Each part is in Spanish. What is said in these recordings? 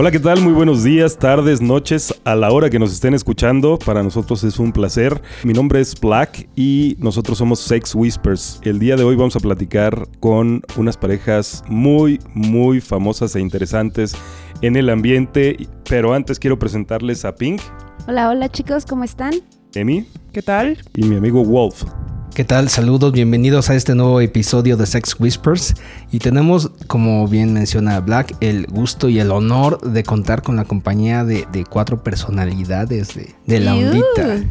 Hola, ¿qué tal? Muy buenos días, tardes, noches, a la hora que nos estén escuchando. Para nosotros es un placer. Mi nombre es Black y nosotros somos Sex Whispers. El día de hoy vamos a platicar con unas parejas muy, muy famosas e interesantes en el ambiente. Pero antes quiero presentarles a Pink, Hola, hola chicos, ¿cómo están? Emi ¿Qué tal? y mi amigo Wolf. ¿Qué tal? Saludos, bienvenidos a este nuevo episodio de Sex Whispers. Y tenemos, como bien menciona Black, el gusto y el honor de contar con la compañía de, de cuatro personalidades de, de la ondita.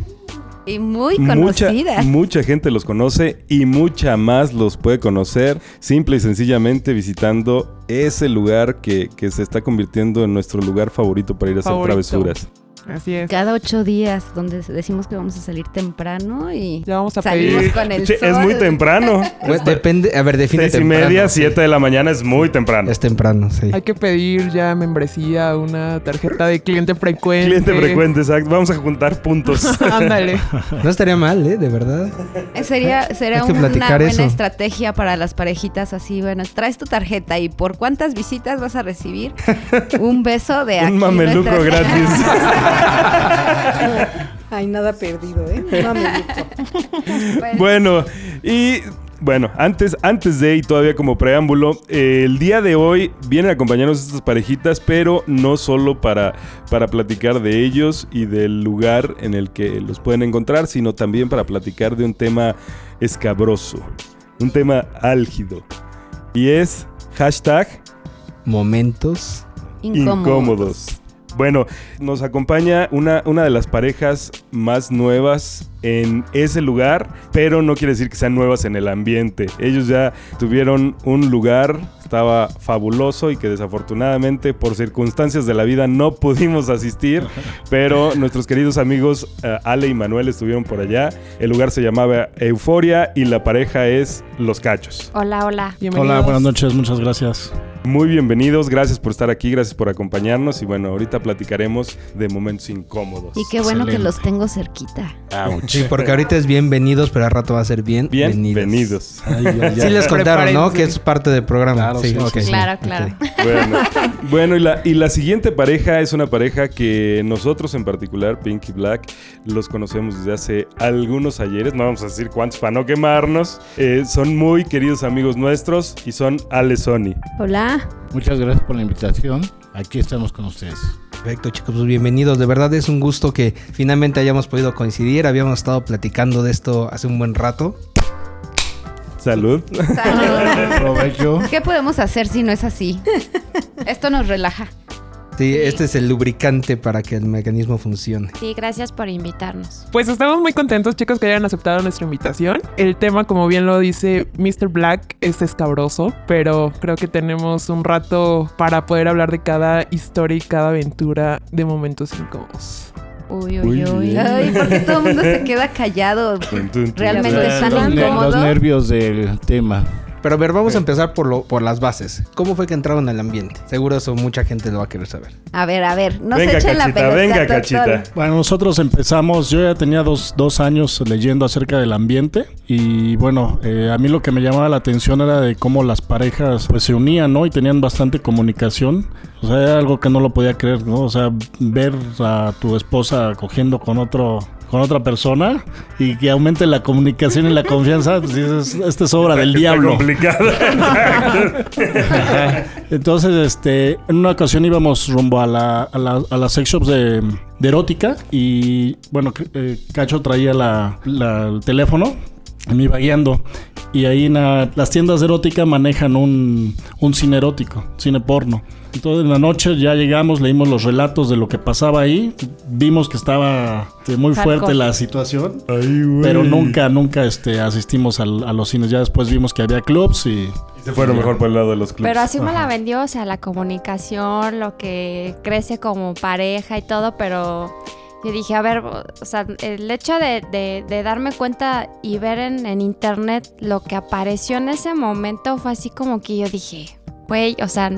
Y muy Mucha, conocidas. mucha gente los conoce y mucha más los puede conocer simple y sencillamente visitando ese lugar que, que se está convirtiendo en nuestro lugar favorito para ir a hacer Favorito. travesuras. Así es. Cada ocho días, donde decimos que vamos a salir temprano y Ya vamos a salimos pedir. con el Che, sol. es muy temprano. Pues depende, a ver, define Seis y temprano, media, sí. siete de la mañana es muy temprano. Es temprano, sí. Hay que pedir ya membresía, una tarjeta de cliente frecuente. Cliente frecuente, exacto. Vamos a juntar puntos. Ándale. No estaría mal, ¿eh? De verdad. Eh, Sería, sería una buena eso. estrategia para las parejitas así. Bueno, traes tu tarjeta y por cuántas visitas vas a recibir un beso de aquí. Un mameluco nuestras- gratis. Ay, nada perdido, ¿eh? No me Bueno, bueno, y bueno, antes, antes de y todavía como preámbulo, eh, el día de hoy vienen a acompañarnos estas parejitas, pero no solo para, para platicar de ellos y del lugar en el que los pueden encontrar, sino también para platicar de un tema escabroso, un tema álgido. Y es hashtag Momentos. incómodos. Bueno, nos acompaña una, una de las parejas más nuevas en ese lugar, pero no quiere decir que sean nuevas en el ambiente. Ellos ya tuvieron un lugar, estaba fabuloso y que desafortunadamente por circunstancias de la vida no pudimos asistir, pero nuestros queridos amigos eh, Ale y Manuel estuvieron por allá. El lugar se llamaba Euforia y la pareja es Los Cachos. Hola, hola. Bienvenidos. Hola, buenas noches, muchas gracias. Muy bienvenidos, gracias por estar aquí, gracias por acompañarnos y bueno, ahorita platicaremos de momentos incómodos. Y qué bueno que los tengo cerquita. Sí, porque ahorita es bienvenidos, pero al rato va a ser bien Bienvenidos. Ay. Sí les contaron, ¿no? Que es parte del programa. Claro, sí. Claro, claro. Bueno, bueno y, la, y la siguiente pareja es una pareja que nosotros en particular, Pinky Black, los conocemos desde hace algunos ayeres, no vamos a decir cuántos para no quemarnos. Eh, son muy queridos amigos nuestros y son Ale Sony. Hola. Muchas gracias por la invitación. Aquí estamos con ustedes. Perfecto, chicos, pues bienvenidos. De verdad es un gusto que finalmente hayamos podido coincidir. Habíamos estado platicando de esto hace un buen rato. Salud. Salud. ¿Qué podemos hacer si no es así? Esto nos relaja. Sí, este es el lubricante para que el mecanismo funcione. Sí, gracias por invitarnos. Pues estamos muy contentos, chicos, que hayan aceptado nuestra invitación. El tema, como bien lo dice Mr. Black, es escabroso, pero creo que tenemos un rato para poder hablar de cada historia y cada aventura de momentos incómodos. Uy, Uy, uy. Ay, porque todo el mundo se queda callado. Realmente están incómodos. los nervios del tema. Pero a ver, vamos a empezar por, lo, por las bases. ¿Cómo fue que entraron al ambiente? Seguro eso mucha gente lo va a querer saber. A ver, a ver, no venga, se echen la cachita, pelota. venga, doctor. cachita. Bueno, nosotros empezamos, yo ya tenía dos, dos años leyendo acerca del ambiente y bueno, eh, a mí lo que me llamaba la atención era de cómo las parejas pues se unían, ¿no? Y tenían bastante comunicación. O sea, era algo que no lo podía creer, ¿no? O sea, ver a tu esposa cogiendo con otro con otra persona y que aumente la comunicación y la confianza, pues dices, esta es obra del diablo. complicado. Entonces, este, en una ocasión íbamos rumbo a la, a la, a las sex shops de, de erótica y, bueno, eh, Cacho traía la, la- el teléfono me iba guiando. Y ahí en la- las tiendas de erótica manejan un, un cine erótico, cine porno. Entonces en la noche ya llegamos, leímos los relatos de lo que pasaba ahí, vimos que estaba este, muy fuerte la situación, Ay, pero nunca, nunca este, asistimos al- a los cines. Ya después vimos que había clubs y Y se fueron mejor por el lado de los clubes. Pero así me la vendió, o sea, la comunicación, lo que crece como pareja y todo, pero yo dije, a ver, o sea, el hecho de, de- darme cuenta y ver en, en internet lo que apareció en ese momento fue así como que yo dije, güey, o sea,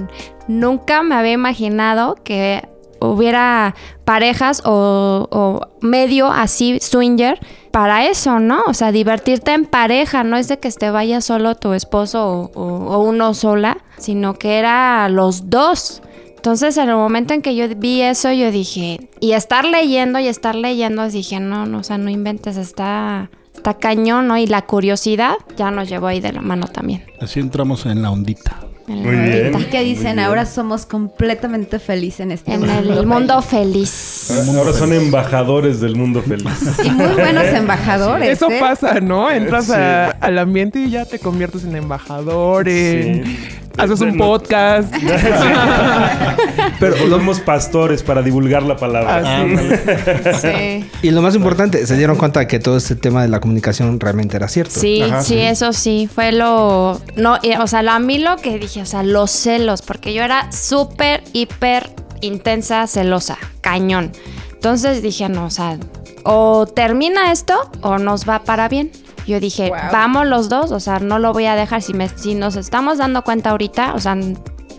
nunca me había imaginado que hubiera parejas o, medio así swinger para eso, ¿no? O sea, divertirte en pareja, no es de que te vaya solo tu esposo o uno sola, sino que era los dos. Entonces, en el momento en que yo vi eso, yo dije, y estar leyendo y estar leyendo, dije, no, no, o sea, no inventes, está, está cañón, ¿no? Y la curiosidad ya nos llevó ahí de la mano también. Así entramos en la ondita. En, Muy la bien. ondita. ¿Y qué dicen? bien. Ahora somos completamente felices en este En el mundo feliz. Ahora son embajadores del mundo feliz. Y muy buenos embajadores. Eso ¿eh? pasa, ¿no? Entras Sí. a- al ambiente y ya te conviertes en embajador, en- Sí. Haces un podcast. Pero somos pastores para divulgar la palabra. Así. Sí. Y lo más importante, se dieron cuenta que todo este tema de la comunicación realmente era cierto. Sí, Ajá, sí, sí. eso sí, fue lo... No, eh, o sea, lo- a mí lo que dije, o sea, los celos, porque yo era súper, hiper intensa, celosa, cañón. Entonces dije, no, o sea, o termina esto o nos va para bien. Yo dije, Wow. vamos los dos, o sea, no lo voy a dejar. Si, me, si nos estamos dando cuenta ahorita, o sea,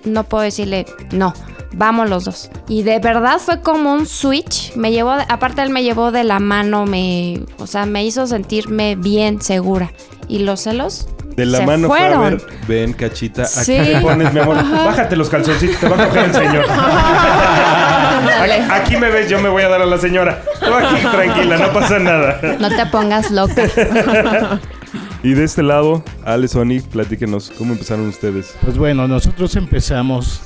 no puedo decirle no. Vamos los dos. Y de verdad fue como un switch. Me llevó, aparte él me llevó de la mano, me, o sea, me hizo sentirme bien segura. Y los celos De la se mano fue a fueron. ver, ven cachita, aquí Sí. te pones, mi amor, bájate los calzoncitos, te va a coger el señor. aquí, me ves, yo me voy a dar a la señora. Tú aquí tranquila, no pasa nada. No te pongas loca. Y de este lado, Ale, Sony, platíquenos, ¿cómo empezaron ustedes? Pues bueno, nosotros empezamos,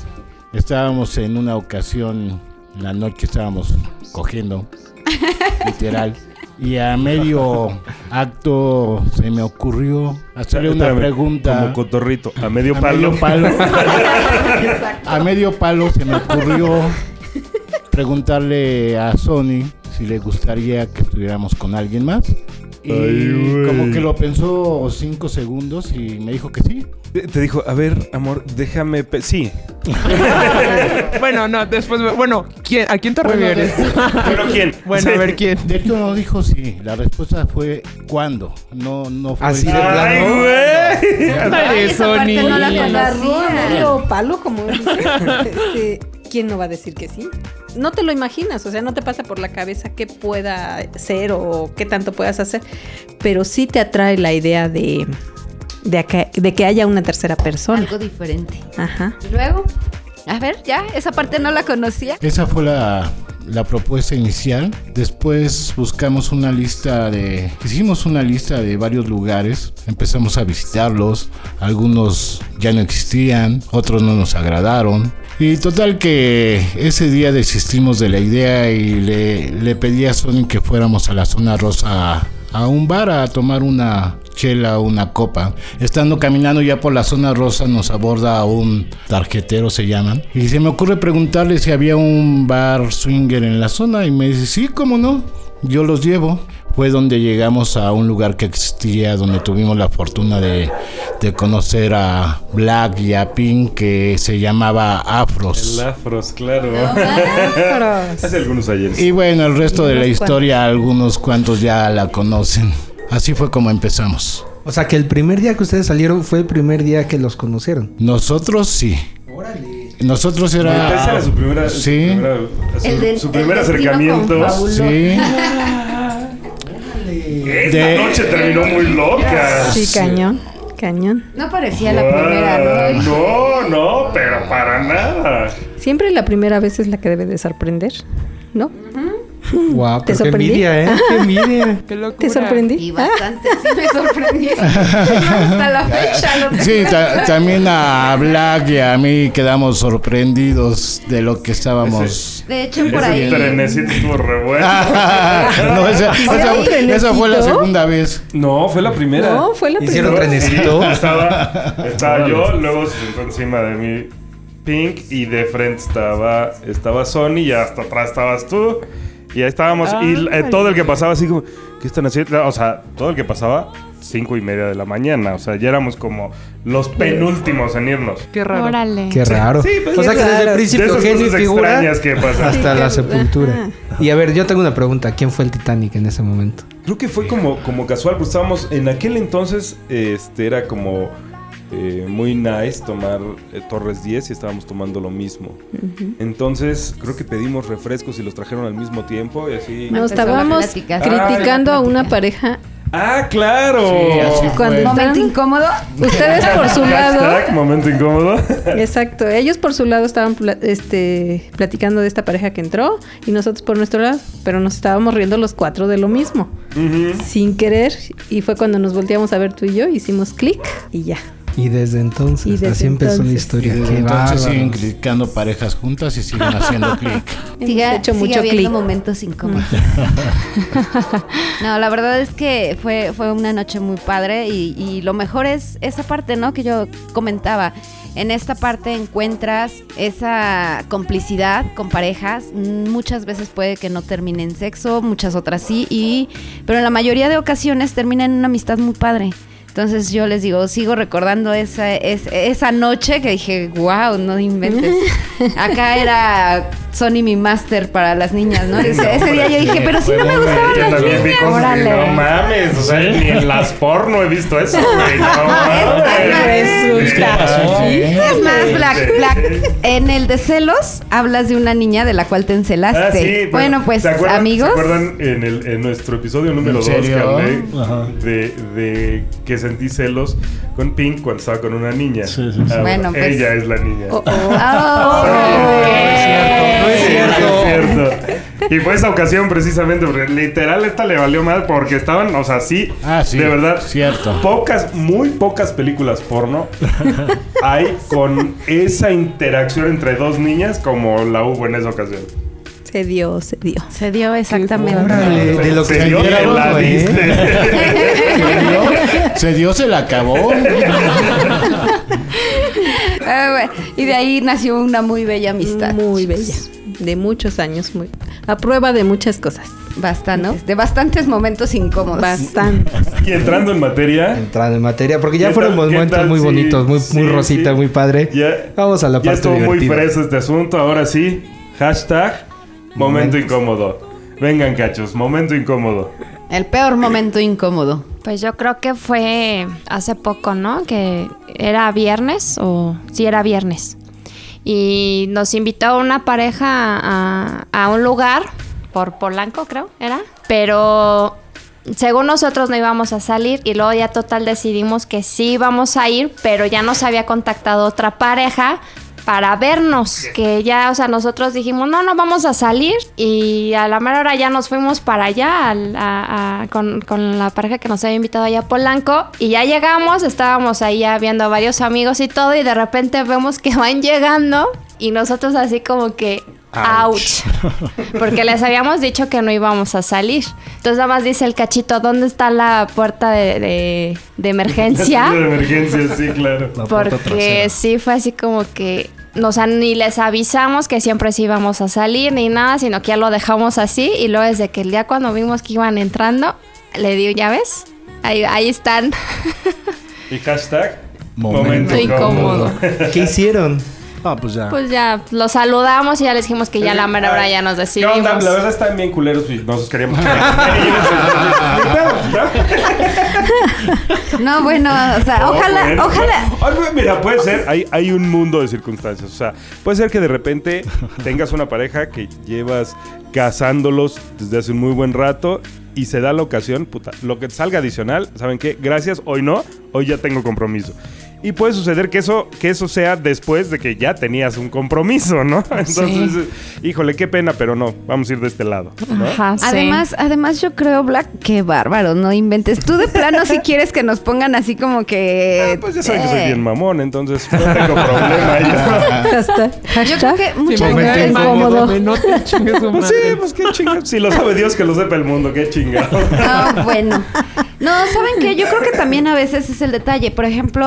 estábamos en una ocasión, la noche estábamos cogiendo, literal. Y a medio acto se me ocurrió hacerle una Espérame, pregunta. Como cotorrito, a medio a palo. medio palo. a medio palo se me ocurrió preguntarle a Sony si le gustaría que estuviéramos con alguien más. Y Ay, como que lo pensó cinco segundos y me dijo que sí. Te dijo, a ver, amor, déjame... pe- Sí. bueno, no, después, bueno, ¿quién, ¿a quién te refieres? ¿Pero quién? bueno, a ver quién. De hecho no dijo sí, la respuesta fue ¿cuándo? No, no fue Así de ¡Ay, plano. güey! Ándale, esa parte no la conocía. medio palo, como. Este, ¿Quién no va a decir que sí? No te lo imaginas, o sea, no te pasa por la cabeza qué pueda ser o qué tanto puedas hacer, pero sí te atrae la idea de, de, que, de que haya una tercera persona. Algo diferente. Ajá. Y luego, a ver, ya, esa parte no la conocía. Esa fue la, la propuesta inicial. Después buscamos una lista de... Hicimos una lista de varios lugares. Empezamos a visitarlos. Algunos ya no existían, otros no nos agradaron. Y total que ese día desistimos de la idea y le, le pedí a Sony que fuéramos a la zona rosa a, un bar a tomar una chela o una copa. Estando caminando ya por la zona rosa nos aborda un tarjetero se llaman. Y se me ocurre preguntarle si había un bar swinger en la zona y me dice, sí, cómo no, yo los llevo. Fue donde llegamos a un lugar que existía, donde tuvimos la fortuna de, de conocer a Black y a Pink, que se llamaba Afros. El afros, claro. Afros. Hace algunos ayeres. Y bueno, el resto de la historia, algunos cuantos ya la conocen. Así fue como empezamos. O sea, que el primer día que ustedes salieron fue el primer día que los conocieron. Nosotros sí. Nosotros Esa era... era su primera, su Sí. primera- su, El de- su el primer acercamiento. Sí. Esta De- noche terminó muy loca. Sí, cañón, cañón. No parecía la primera, ¿no? No, no, pero para nada. Siempre la primera vez es la que debe de sorprender, ¿no? Wow, ¿Te pero qué sorprendí? envidia, ¿eh? Qué envidia. Qué locura. ¿Te sorprendí? Y bastante, sí me sorprendí. Hasta la fecha lo Sí, ta- también a Black y a mí quedamos sorprendidos de lo que estábamos... De hecho, por Ese ahí. trenecito estuvo re bueno. no, esa, esa- un trenecito? esa fue la segunda vez. No, fue la primera. No, fue la Hicieron primera. trenecito. Sí, estaba estaba yo, luego se sentó encima de mí Pink y de frente estaba, estaba Sony y hasta atrás estabas tú. Y ahí estábamos. y eh, todo el que pasaba así como, ¿qué están haciendo? O sea, todo el que pasaba, cinco y media de la mañana. O sea, ya éramos como los penúltimos en irnos. Qué raro. Órale. Qué raro. Sí, pues, o sea, que desde el raro. De principio esas genio y cosas figura extrañas que pasan. hasta la sepultura. Y a ver, yo tengo una pregunta. ¿Quién fue el Titanic en ese momento? Creo que fue como, como casual, pues estábamos en aquel entonces, este era como eh, muy nice tomar eh, Torres 10 y estábamos tomando lo mismo. Entonces, creo que pedimos refrescos y los trajeron al mismo tiempo y así. No, Empezó la estábamos criticando a una pareja. ¡Ah, claro! Sí, así Cuando fue. Momento incómodo. Ustedes por su lado. Hashtag, momento incómodo. Exacto, ellos por su lado estaban este, platicando de esta pareja que entró y nosotros por nuestro lado, pero nos estábamos riendo los cuatro de lo mismo, sin querer, y fue cuando nos volteamos a ver tú y yo, hicimos clic y ya. Y desde entonces, Y desde así empezó la entonces. historia. Y desde Qué entonces siguen criticando parejas juntas y siguen haciendo clic. Sigue, hecho sigue mucho habiendo clic. momentos incómodos. no, la verdad es que fue, fue una noche muy padre y, y lo mejor es esa parte, ¿no? Que yo comentaba. En esta parte encuentras esa complicidad con parejas. Muchas veces puede que no termine en sexo, muchas otras sí, y, pero en la mayoría de ocasiones termina en una amistad muy padre. Entonces yo les digo, sigo recordando esa, es- esa noche que dije, wow, no inventes. Acá era Sony mi master para las niñas, ¿no? Ese, ese día yo dije, pero si no me gustaban las niñas. Órale. no mames, o sea, ni en las porno he visto eso, güey. No mames. ¿Qué pasó? Es más, Black, Black, en el de celos hablas de una niña de la cual te encelaste. Ah, sí, bueno, pues, ¿se acuerdan- amigos. ¿Se acuerdan en, el, en nuestro episodio número ¿En 2 que hablé Ajá. de, de que sentí celos con Pink cuando estaba con una niña? Sí, sí, sí. Ah, Bueno, pues- Ella es la niña. Oh, oh. Oh. No es cierto. es cierto. Y fue esa ocasión precisamente, porque literal esta le valió mal porque estaban, o sea, sí, Ah, sí, de verdad, cierto. pocas, muy pocas películas porno hay con esa interacción entre dos niñas como la hubo en esa ocasión. Se dio, se dio. Se dio exactamente. Órale, de lo que Se dio la diste. ¿Se dio? ¿Se la acabó? Ah, bueno, y de ahí nació una muy bella amistad. Muy bella. De muchos años, muy. A prueba de muchas cosas. Bastante, ¿no? De bastantes momentos incómodos. Bastante. Y entrando en materia, Entrando en materia, porque ya ¿Qué fueron tal- momentos tal muy bonitos, muy, sí, muy rosita, sí. muy padre. ya, Vamos a la ya parte estuvo muy divertida. fresco este asunto. Ahora sí, hashtag momento Momentos. incómodo. Vengan, cachos, momento incómodo. El peor momento incómodo. Pues yo creo que fue hace poco, ¿no? Que era viernes o sí era viernes. Y nos invitó una pareja a, a un lugar por Polanco, creo, era. Pero según nosotros no íbamos a salir y luego ya total decidimos que sí íbamos a ir, pero ya nos había contactado otra pareja para vernos, que ya, o sea, nosotros dijimos, no, no vamos a salir y a la mera hora ya nos fuimos para allá al- a- a- con, con la pareja que nos había invitado allá a Polanco y ya llegamos, estábamos ahí ya viendo a varios amigos y todo y de repente vemos que van llegando y nosotros así como que... Ouch. Porque les habíamos dicho que no íbamos a salir. Entonces nada más dice el cachito, ¿dónde está la puerta de, de- de emergencia? De emergencia, sí, claro. La Porque trasera. sí fue así como que, o sea, ni les avisamos que siempre sí íbamos a salir ni nada, sino que ya lo dejamos así y luego desde que el día cuando vimos que iban entrando, le digo, ¿ya ves? Ahí, ahí están. Y hashtag Momento Momento incómodo. ¿Qué hicieron? Ah, pues ya. Pues ya los saludamos y ya les dijimos que ya la mera hora ya nos ¿Qué decidimos. onda? La verdad están bien culeros y nosotros queríamos. No, bueno, o sea, ojalá, bueno. ojalá. Mira, puede ser, hay, hay un mundo de circunstancias. O sea, puede ser que de repente tengas una pareja que llevas cazándolos desde hace un muy buen rato y se da la ocasión, puta, lo que salga adicional, ¿saben qué? Gracias, hoy no, hoy ya tengo compromiso. Y puede suceder que eso, que eso sea después de que ya tenías un compromiso, ¿no? Entonces, híjole, qué pena, pero no, vamos a ir de este lado. ¿no? Ajá, sí. Además, además yo creo, Black, que bárbaro, no inventes. Tú de plano si quieres que nos pongan así como que... Ah, pues ya saben que soy eh, bien mamón, entonces no tengo problema. ya. Hashtag. Yo creo que Sí, muchas veces... incómodo. de no te chingues su Pues sí, pues qué chingado. Si lo sabe Dios, que lo sepa el mundo, qué chingado. No, bueno. No, ¿saben qué? Yo creo que también a veces es el detalle. Por ejemplo,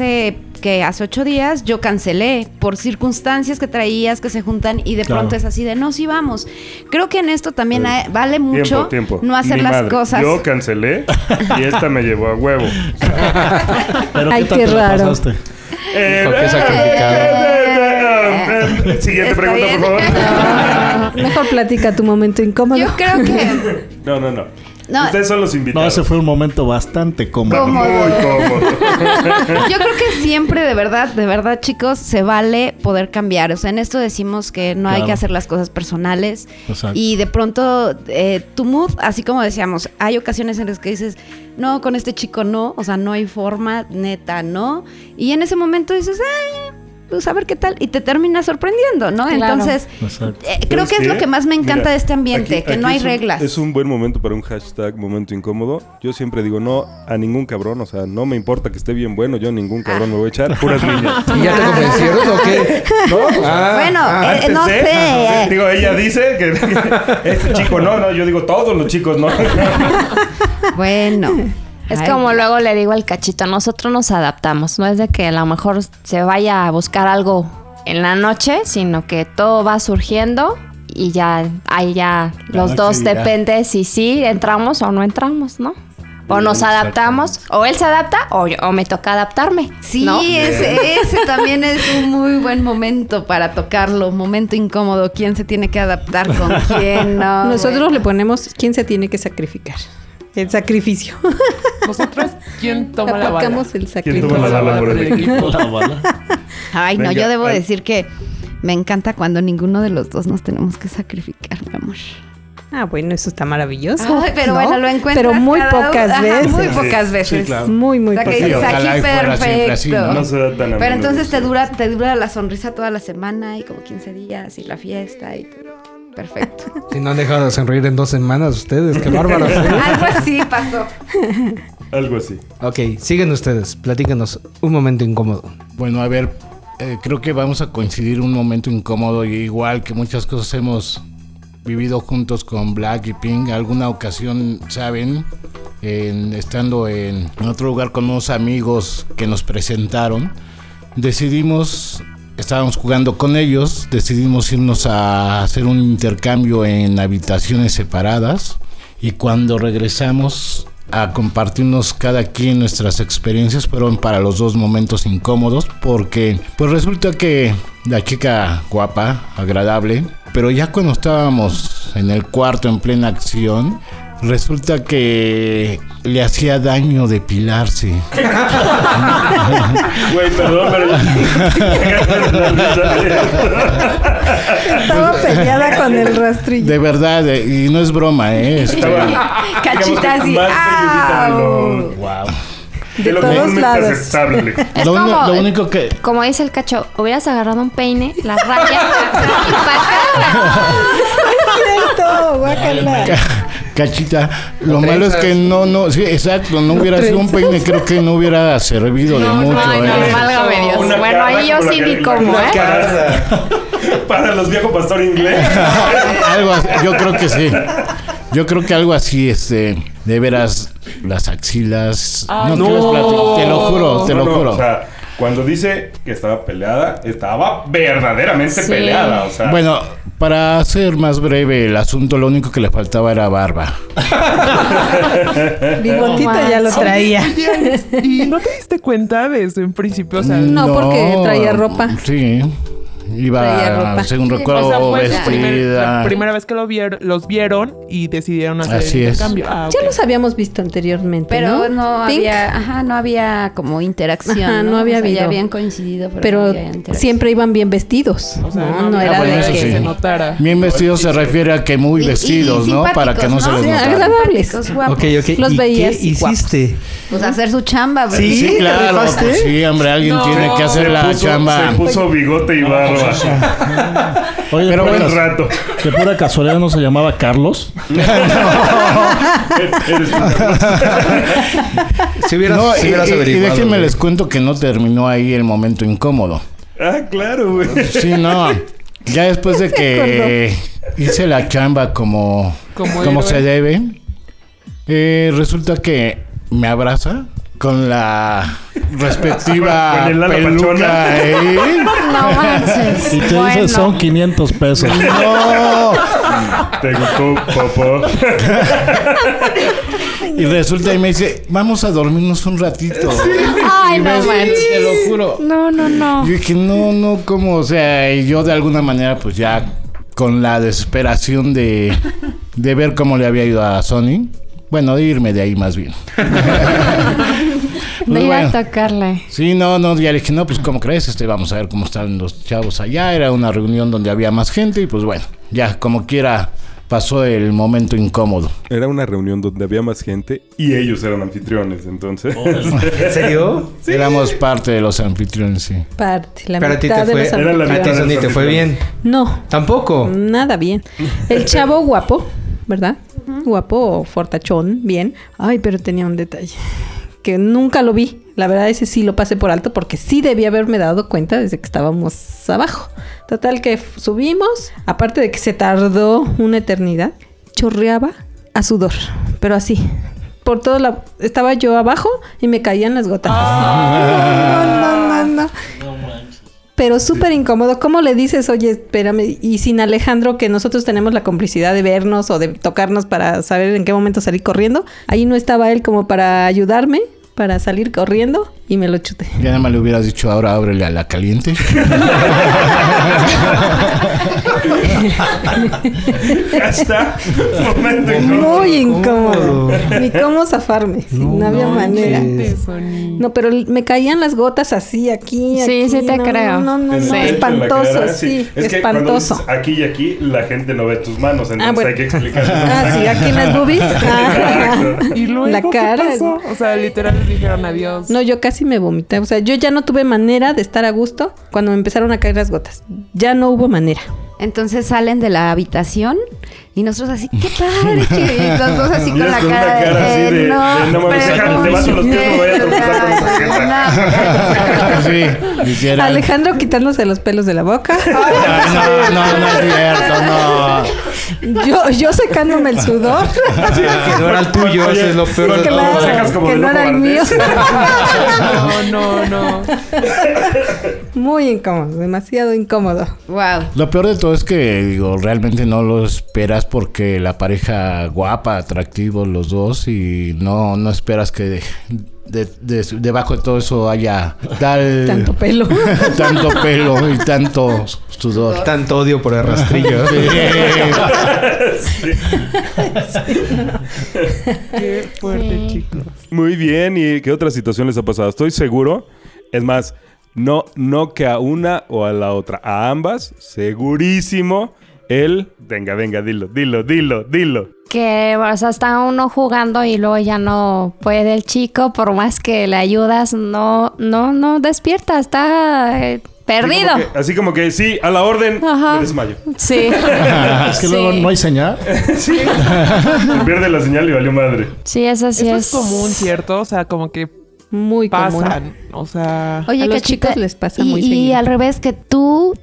hace que hace ocho días yo cancelé por circunstancias que traías que se juntan y de Claro. pronto es así de no, sí vamos. Creo que en esto también hay- vale mucho tiempo, tiempo. no hacer Mi las madre. cosas. Yo cancelé y esta me llevó a huevo. Pero Ay, ¿qué raro. Eh, ¿Por qué sacrificado? eh, eh, Siguiente pregunta, bien. por favor. Mejor platica tu momento incómodo. Yo creo que No, no, no. No. Ustedes son los No, invitados. ese fue un momento bastante cómodo. ¿Cómo? Muy cómodo. Yo creo que siempre, de verdad, de verdad, chicos, se vale poder cambiar. O sea, en esto decimos que no hay que hacer las cosas personales. Exacto. Y de pronto, eh, tu mood, así como decíamos, hay ocasiones en las que dices, no, con este chico no, o sea, no hay forma, neta, no. Y en ese momento dices, ay, pues a ver qué tal. Y te termina sorprendiendo, ¿no? Claro. Entonces, eh, creo ¿Sabes que es qué? lo que más me encanta Mira, de este ambiente, aquí- que aquí no hay es un- reglas. Es un buen momento para un hashtag momento incómodo. Yo siempre digo no a ningún cabrón. O sea, no me importa que esté bien bueno. Yo a ningún cabrón me voy a echar. Puras niñas. ¿Y ya te convencieron o qué? Bueno, ah, eh, no de- sé. Digo, ella dice que este chico no, no. Yo digo todos los chicos no. Bueno. Es Ay, como luego le digo al cachito, nosotros nos adaptamos, no es de que a lo mejor se vaya a buscar algo en la noche, sino que todo va surgiendo y ya ahí ya La los dos dirá. depende si sí entramos o no entramos, ¿no? O nos adaptamos, o él se adapta o, yo- o me toca adaptarme. Sí, ¿no? ese, ese también es un muy buen momento para tocarlo. Momento incómodo. ¿Quién se tiene que adaptar con quién? No, Nosotros bueno. le ponemos quién se tiene que sacrificar. El sacrificio. Nosotros, ¿quién toma la bala? Aplicamos el sacrificio. toma la bala por del el equipo? La bala. Ay, no, yo debo ay. decir que me encanta cuando ninguno de los dos nos tenemos que sacrificar, mi amor. Ah, bueno, eso está maravilloso. Ay, pero ¿no? bueno, lo encuentras. Pero muy cada pocas uno- ajá, veces. muy pocas veces. claro. Muy, muy O sea, que pocas veces. Aquí así, perfecto. No se da tan Pero entonces te dura, te dura la sonrisa toda la semana y como 15 días y la fiesta y todo. Perfecto. Si no han dejado de sonreír en dos semanas ustedes, qué bárbaros. Algo así pasó. Algo así. ok, siguen ustedes, platícanos un momento incómodo. Bueno, a ver, eh, creo que vamos a coincidir un momento incómodo y igual que muchas cosas hemos vivido juntos con Black y Pink. Alguna ocasión, saben, en- estando en otro lugar con unos amigos que nos presentaron, decidimos, estábamos jugando con ellos, decidimos irnos a hacer un intercambio en habitaciones separadas y cuando regresamos a compartirnos cada quien nuestras experiencias fueron para los dos momentos incómodos porque pues resulta que la chica guapa, agradable, pero ya cuando estábamos en el cuarto en plena acción, resulta que le hacía daño depilarse. Güey, perdón, Estaba peleada con el rastrillo. De verdad, eh, y no es broma, ¿eh? Este, Cachita así. Más ¡au! wow. De lo todos lados. aceptable. Es Lo, como- lo único que... Como dice el cacho, hubieras agarrado un peine, la raya y pa' acá. cierto, guácala. Cachita, lo malo es que no, no, sí, exacto, no hubiera sido un peine, creo que no hubiera servido de mucho. Ay, no, ¿eh? válgame Dios. Una Bueno, ahí yo sí ni como, una ¿eh? Para los viejos pastor inglés. algo así, yo creo que sí. Yo creo que algo así, este, de veras, las axilas. Ah, no, ¿qué les platico? Te lo juro, te No, lo no, juro. O sea, cuando dice que estaba peleada, estaba verdaderamente Sí. peleada. O sea, Bueno, para hacer más breve el asunto, lo único que le faltaba era barba. Bigotito No ya lo traía. ¿Y no te diste cuenta desde un principio? O sea, No, porque traía ropa. Sí. Iba, según Sí, recuerdo, o sea, fue la primer- vestida. la primera vez que lo vier- los vieron y decidieron hacer Así el intercambio. Ah, Ya los habíamos visto anteriormente, Pero ¿no? había, ajá, no había como interacción. Ajá, no ¿no? había O sea, habido. Ya habían coincidido, pero, siempre iban bien vestidos. O sea, no, era bueno, de eso que... sí. se notara. Bien vestidos se refiere a que muy Y- y- y vestidos, ¿no? Para que no se les notara. agradables. Simpáticos, guapos. Ok, ok. Los ¿Y veías qué hiciste? Pues hacer su chamba. Sí. Sí, ¿te claro. pues sí, hombre, alguien tiene que hacer la chamba. Se puso bigote y barba. Oye, Pero Un rato. de pura casualidad no se llamaba Carlos. Eres Si hubieras, No, si y, hubieras y- y déjenme les cuento que no terminó ahí el momento incómodo. Ah, claro, güey. Sí, no. Ya después de que hice la chamba como, Como se debe, eh, resulta que me abraza con la respectiva Con el peluca. pachona. ¿eh? No manches. Y te Bueno. dice son 500 pesos. No. Te gustó, Popo. Y resulta y me dice, vamos a dormirnos un ratito. Ay, Y no ves, manches. Te lo juro. No, no, no. Yo dije, no, no, ¿cómo? O sea, y yo de alguna manera, pues ya con la desesperación de, de ver cómo le había ido a Sony. Bueno, de irme de ahí más bien. No iba bueno. a tocarle. Sí, no, no, ya le dije, no, pues ¿cómo crees? Este, vamos a ver cómo están los chavos allá. Era una reunión donde había más gente y pues bueno, ya como quiera pasó el momento incómodo. Era una reunión donde había más gente y ellos eran anfitriones, entonces. ¿En serio? Éramos parte de los anfitriones, sí. Parte, la Pero a ti te mitad de fue- los Era la mitad. te fue bien. No, Tampoco. nada bien. El chavo guapo, ¿verdad? Guapo, fortachón, bien. Ay, pero tenía un detalle. Que nunca lo vi. La verdad, ese sí lo pasé por alto porque sí debía haberme dado cuenta desde que estábamos abajo. Total que subimos. Aparte de que se tardó una eternidad, chorreaba a sudor. Pero así. Por todo la... Estaba yo abajo y me caían las gotas. No, no, no, no. Pero súper incómodo. ¿Cómo le dices, oye, espérame? Y sin Alejandro, que nosotros tenemos la complicidad de vernos o de tocarnos para saber en qué momento salir corriendo. Ahí no estaba él como para ayudarme, para salir corriendo y me lo chuté. Ya nada más le hubieras dicho ahora ábrele a la caliente. Ya está. Momento incómodo. Muy incómodo. Ni cómo zafarme. sí, no, había manera. No, pero me caían las gotas así, aquí. Sí, aquí, sí te no, creo. No, no, no, espantoso, cara, sí, Es que espantoso. dices aquí y aquí, la gente no ve tus manos, entonces bueno. hay que explicar. Ah, sí, aquí en las boobies. Ah. Y luego, La ¿qué cara. pasó? O sea, literal dijeron adiós. No, yo casi me vomité. O sea, yo ya no tuve manera de estar a gusto cuando me empezaron a caer las gotas. Ya no hubo manera. Entonces salen de la habitación y nosotros así, qué padre, los dos así con la con una cara, de, cara así de- no, de, no déjame, te levanto los pies, no me vaya a tropezar con esa sí. Alejandro quitándose los pelos de la boca. No, no, no es cierto, no. yo, yo secándome el sudor. Que no era el tuyo, Oye, eso es lo peor de ¿cuánto todo. que no era el mío. No, no, no. Muy incómodo, demasiado incómodo. Wow. Lo peor de todo es que, digo, realmente no lo esperas porque la pareja guapa, atractivos los dos y no, no esperas que de- de- de- debajo de todo eso haya tal... Tanto pelo. tanto pelo y tanto sudor. Tanto odio por el rastrillo. Qué fuerte, Sí. chicos. Muy bien, ¿y qué otra situación les ha pasado? Estoy seguro, es más, no, no que a una o a la otra, a ambas, segurísimo, él, venga, venga, dilo, dilo, dilo, dilo. Que, o sea, está uno jugando y luego ya no puede el chico, por más que le ayudas, no, no, no despierta, está eh, perdido. Así como, que, así como que, sí, a la orden, Ajá. me desmayo. Sí. Es que luego no hay señal. Sí. Pierde la señal y valió madre. Sí, eso sí Esto es. es común, ¿cierto? O sea, como que Muy común. pasan. O sea, Oye, A los chicos les pasa y, muy y seguido. al revés, que tú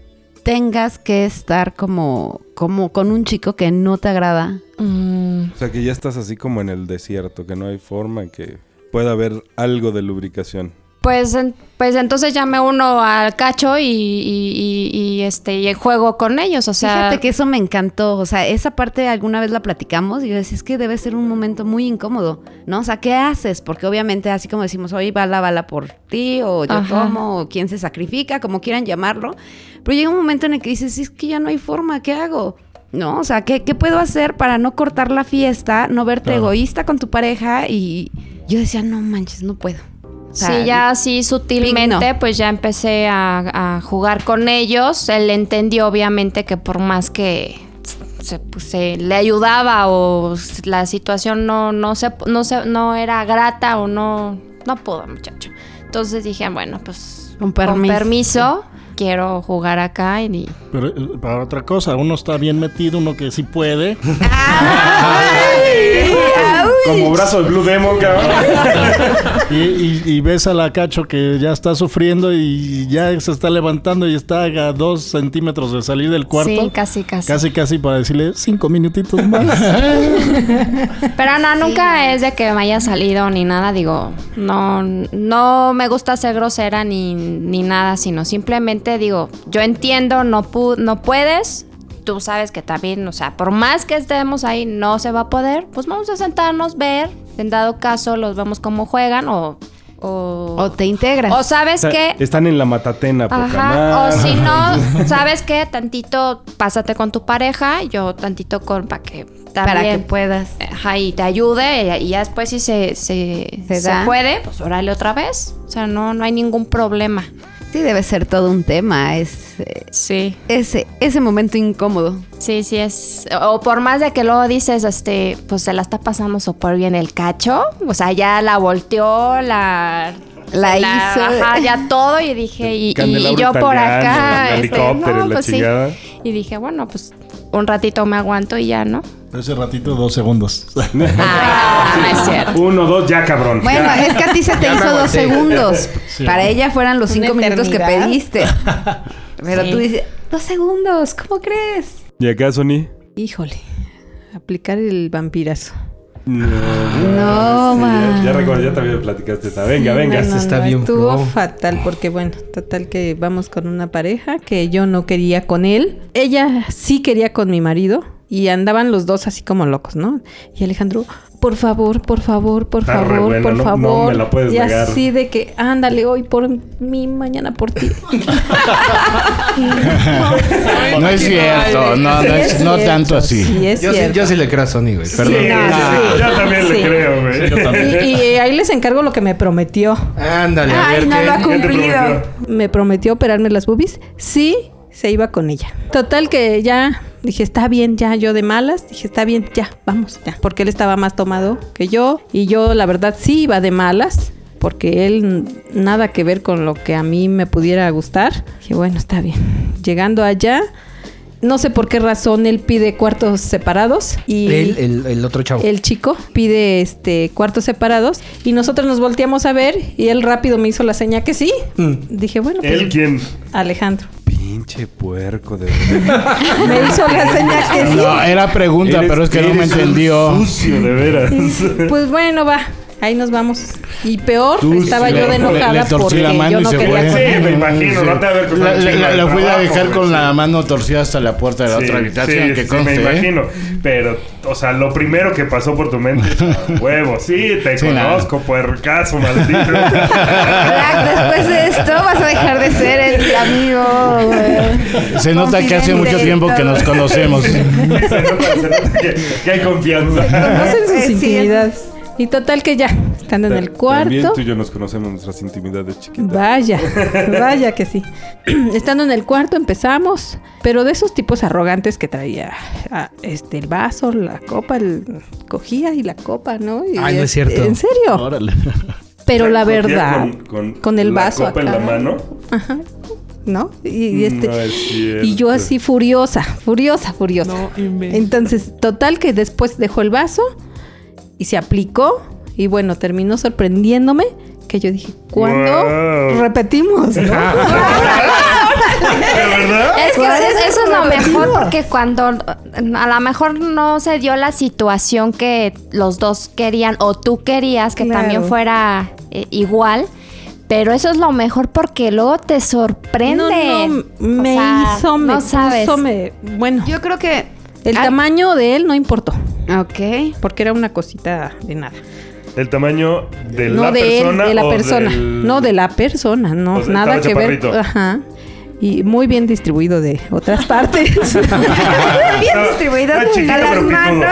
tengas que estar como, como con un chico que no te agrada. Mm, O sea, que ya estás así como en el desierto, que no hay forma en que pueda haber algo de lubricación. Pues, en- pues entonces ya me uno al cacho y, y- y- y, este y juego con ellos. O sea, Fíjate que eso me encantó. O sea, esa parte alguna vez la platicamos y yo decía, es que debe ser un momento muy incómodo, ¿no? O sea, ¿qué haces? Porque obviamente, así como decimos, hoy va la bala por ti, o yo Ajá. tomo, o quién se sacrifica, como quieran llamarlo. Pero llega un momento en el que dices, es que ya no hay forma, ¿qué hago? ¿No? O sea, ¿qué, qué puedo hacer para no cortar la fiesta, no verte Claro. egoísta con tu pareja? Y yo decía, no manches, no puedo. O sea, sí, ya así sutilmente, pues ya empecé a, a jugar con ellos. Él entendió obviamente que por más que se, pues, se le ayudaba o la situación no, no, se, no, se, no era grata o no, no pudo, muchacho. Entonces dije, bueno, pues Con con permiso. permiso, quiero jugar acá y... Pero eh, para otra cosa, uno está bien metido, uno que sí puede. Como brazo de Blue Demon, cabrón. Y, y- y ves a la cacho que ya está sufriendo y ya se está levantando y está a dos centímetros de salir del cuarto. Sí, casi, casi. Casi, casi para decirle cinco minutitos más. Pero no, nunca es de que me haya salido ni nada, digo, no, no me gusta ser grosera ni, ni nada, sino simplemente digo, yo entiendo, no, pu- no puedes, tú sabes que también, o sea, por más que estemos ahí, no se va a poder, pues vamos a sentarnos, ver, en dado caso los vemos cómo juegan o, o, O te integras. o sabes Está- que Están en la matatena, Ajá, o si no, ¿sabes qué? Tantito pásate con tu pareja, yo tantito con para que para que también puedas. ajá, y te ayude y ya después si se, se, Se se da. puede, pues órale otra vez. O sea, no, no hay ningún problema. Sí, debe ser todo un tema. Es eh, Sí, ese, ese momento incómodo. sí, sí es. O por más de que luego dices, este, pues se la está pasando súper bien el cacho. O sea, ya la volteó, la... La hizo. Ajá, ya todo y dije, y, y yo por acá... el este, helicóptero no, y la pues sí. Y dije, bueno, pues un ratito me aguanto y ya, ¿no? Ese ratito, dos segundos. Ah, no es cierto. Uno, dos, ya cabrón. Bueno, Ya. es que a ti se te Ya hizo dos segundos. Sí. Para ella fueran los cinco minutos que pediste. Pero Sí. tú dices, dos segundos, ¿cómo crees? ¿Y acá, Sony? Híjole, aplicar el vampirazo. No, No, sí, man. ya, ya recuerdo, ya también platicaste esta. Venga, Sí, venga. no, no, está no, bien Estuvo fatal porque, bueno, total que vamos con una pareja que yo no quería con él. Ella sí quería con mi marido y andaban los dos así como locos, ¿no? Y Alejandro, por favor, por favor, por Está favor, buena, por no- no favor. me la puedes y negar. así de que, ándale hoy por mí, mañana por ti. No es cierto, no, Sí no, es, no cierto, tanto así. Sí, es Yo sí, cierto. yo sí le creo a Sony, güey. Sí, Perdón. yo también le Sí. creo, güey. Y, y ahí les encargo lo que me prometió. Ándale, a Ay, ver no qué. lo ha ¿Qué te cumplido. prometió? me prometió operarme las boobies, sí se iba con ella. Total que ya dije, está bien, ya yo de malas, dije, está bien, ya, vamos, ya. Porque él estaba más tomado que yo y yo la verdad sí iba de malas. Porque él nada que ver con lo que a mí me pudiera gustar. Dije, bueno, está bien. Llegando allá, no sé por qué razón él pide cuartos separados. Y El, el, el otro chavo. el chico pide este cuartos separados y nosotros nos volteamos a ver y él rápido me hizo la seña que sí. Mm. Dije, bueno, pues ¿Él quién? Alejandro. Pinche puerco, de verdad. Me hizo la seña que sí. No, era pregunta, Eres- pero es que no me entendió. Sucio, de veras. Pues bueno, va. Ahí nos vamos. Y peor, Tú estaba sí, yo de le- enojada le torcí porque la mano yo y no se quería Sí, me imagino, no te haber La, la- la- la fui a dejar con la mano torcida hasta la puerta de la Sí, otra habitación, sí, que sí, conste. me ¿eh? imagino. Pero, o sea, lo primero que pasó por tu mente es, "Ah, huevo, sí, te Sí, nada. conozco, puercaso, maldito. Después de esto vas a dejar de ser el amigo. güey. Se nota que hace mucho Confidente tiempo que nos conocemos. se nota, se nota que, que hay confianza. Conocen sus Eh, sí, intimidades. Y total que ya, estando en el También cuarto. tú y yo nos conocemos nuestras intimidades chiquitas. Vaya, vaya que sí. Estando en el cuarto empezamos, pero de esos tipos arrogantes que traía ah, este el vaso, la copa, el cogía y la copa, ¿no? Y Ay, no es cierto. En serio. Órale. Pero la verdad, Con, con, con el la vaso copa en la mano. ¿no? Y, y este No es cierto. y yo así furiosa, furiosa, furiosa. No. Entonces, total que después dejó el vaso y se aplicó y bueno, terminó sorprendiéndome que yo dije, ¿cuándo Wow. repetimos? ¿no? ¿De verdad? Es que ¿Cuál eso, es eso el es lo mejor porque cuando a lo mejor no se dio la situación que los dos querían o tú querías que Claro. también fuera eh, igual, pero eso es lo mejor porque luego te sorprende. No, no, me O sea, hizo, me no sabes. puso, me- bueno, Yo creo que. el tamaño de él no importó, Ok. porque era una cosita de nada. El tamaño de no la de persona. él, de la o persona, del- no de la persona, no, O sea, nada que ver. Ajá. Y muy bien distribuido de otras partes. Bien distribuido Ah, chiquito, a las manos.